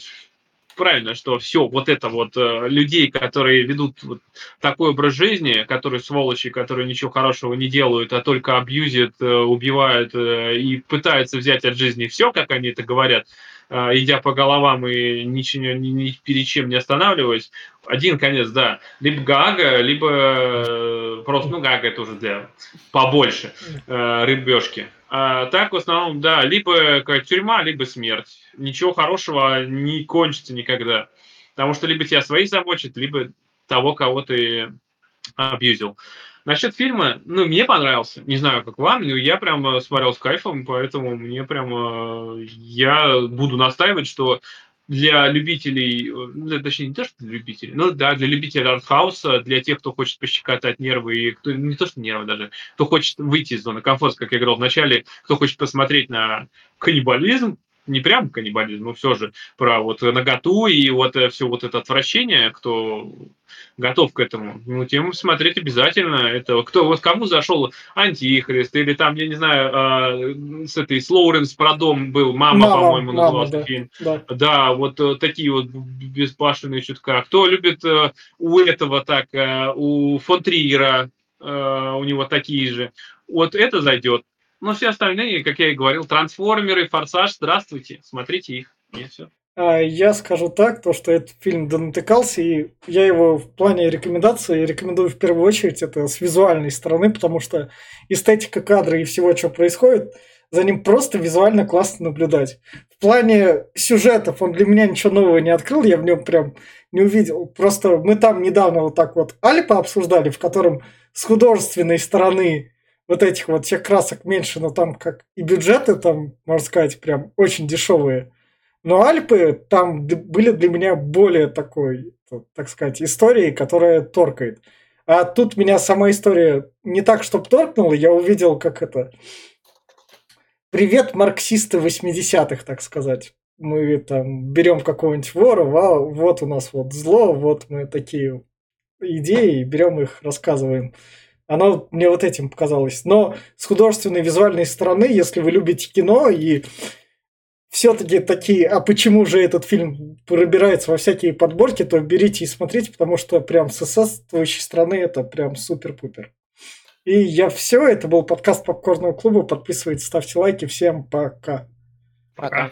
S3: правильно, что все вот это вот э, людей, которые ведут вот такой образ жизни, которые сволочи, которые ничего хорошего не делают, а только абьюзят, убивают и пытаются взять от жизни все, как они это говорят, идя по головам и ничего, ни, ни перед чем не останавливаясь, один конец, да. Либо Гага, либо э, просто, ну, Гага это уже для побольше э, рыбешки. А так, в основном, да, либо тюрьма, либо смерть. Ничего хорошего не кончится никогда. Потому что либо тебя свои замочат, либо того, кого ты абьюзил. Насчет фильма, ну, мне понравился. Не знаю, как вам, но я прям смотрел с кайфом, поэтому мне прям... Я буду настаивать, что для любителей, ну, точнее, не то, что для любителей, но да, для любителей артхауса, для тех, кто хочет пощекотать нервы, и кто, не то, что нервы даже, кто хочет выйти из зоны комфорта, как я говорил вначале, кто хочет посмотреть на каннибализм, не прям каннибализм, но все же про вот наготу и вот э, все вот это отвращение, кто готов к этому, ну, тем смотреть обязательно. Это кто, вот кому зашел Антихрист, или там, я не знаю, э, с этой, с Лоуренс про дом был, «Мама», мама по-моему, назывался да, фильм. Да. да, вот э, такие вот безбашенные чутка. Кто любит э, у этого так, э, у фон Триера, э, у него такие же. Вот это зайдет. Но все остальные, как я и говорил, трансформеры, форсаж, здравствуйте, смотрите их. И все.
S1: А, я скажу так, то, что этот фильм донатыкался, и я его в плане рекомендации рекомендую в первую очередь это с визуальной стороны, потому что эстетика кадра и всего, что происходит, за ним просто визуально классно наблюдать. В плане сюжетов он для меня ничего нового не открыл, я в нем прям не увидел. Просто мы там недавно вот так вот Альпа обсуждали, в котором с художественной стороны вот этих вот всех красок меньше, но там как и бюджеты там, можно сказать, прям очень дешевые. Но Альпы там были для меня более такой, так сказать, историей, которая торкает. А тут меня сама история не так, чтобы торкнула, я увидел, как это... Привет, марксисты 80-х, так сказать. Мы там берем какого-нибудь вора, вот у нас вот зло, вот мы такие идеи, берем их, рассказываем. Оно мне вот этим показалось. Но с художественной визуальной стороны, если вы любите кино и все-таки такие, а почему же этот фильм пробирается во всякие подборки, то берите и смотрите, потому что прям с соответствующей страны это прям супер-пупер. И я все, это был подкаст Попкорного клуба. Подписывайтесь, ставьте лайки. Всем пока.
S2: Пока.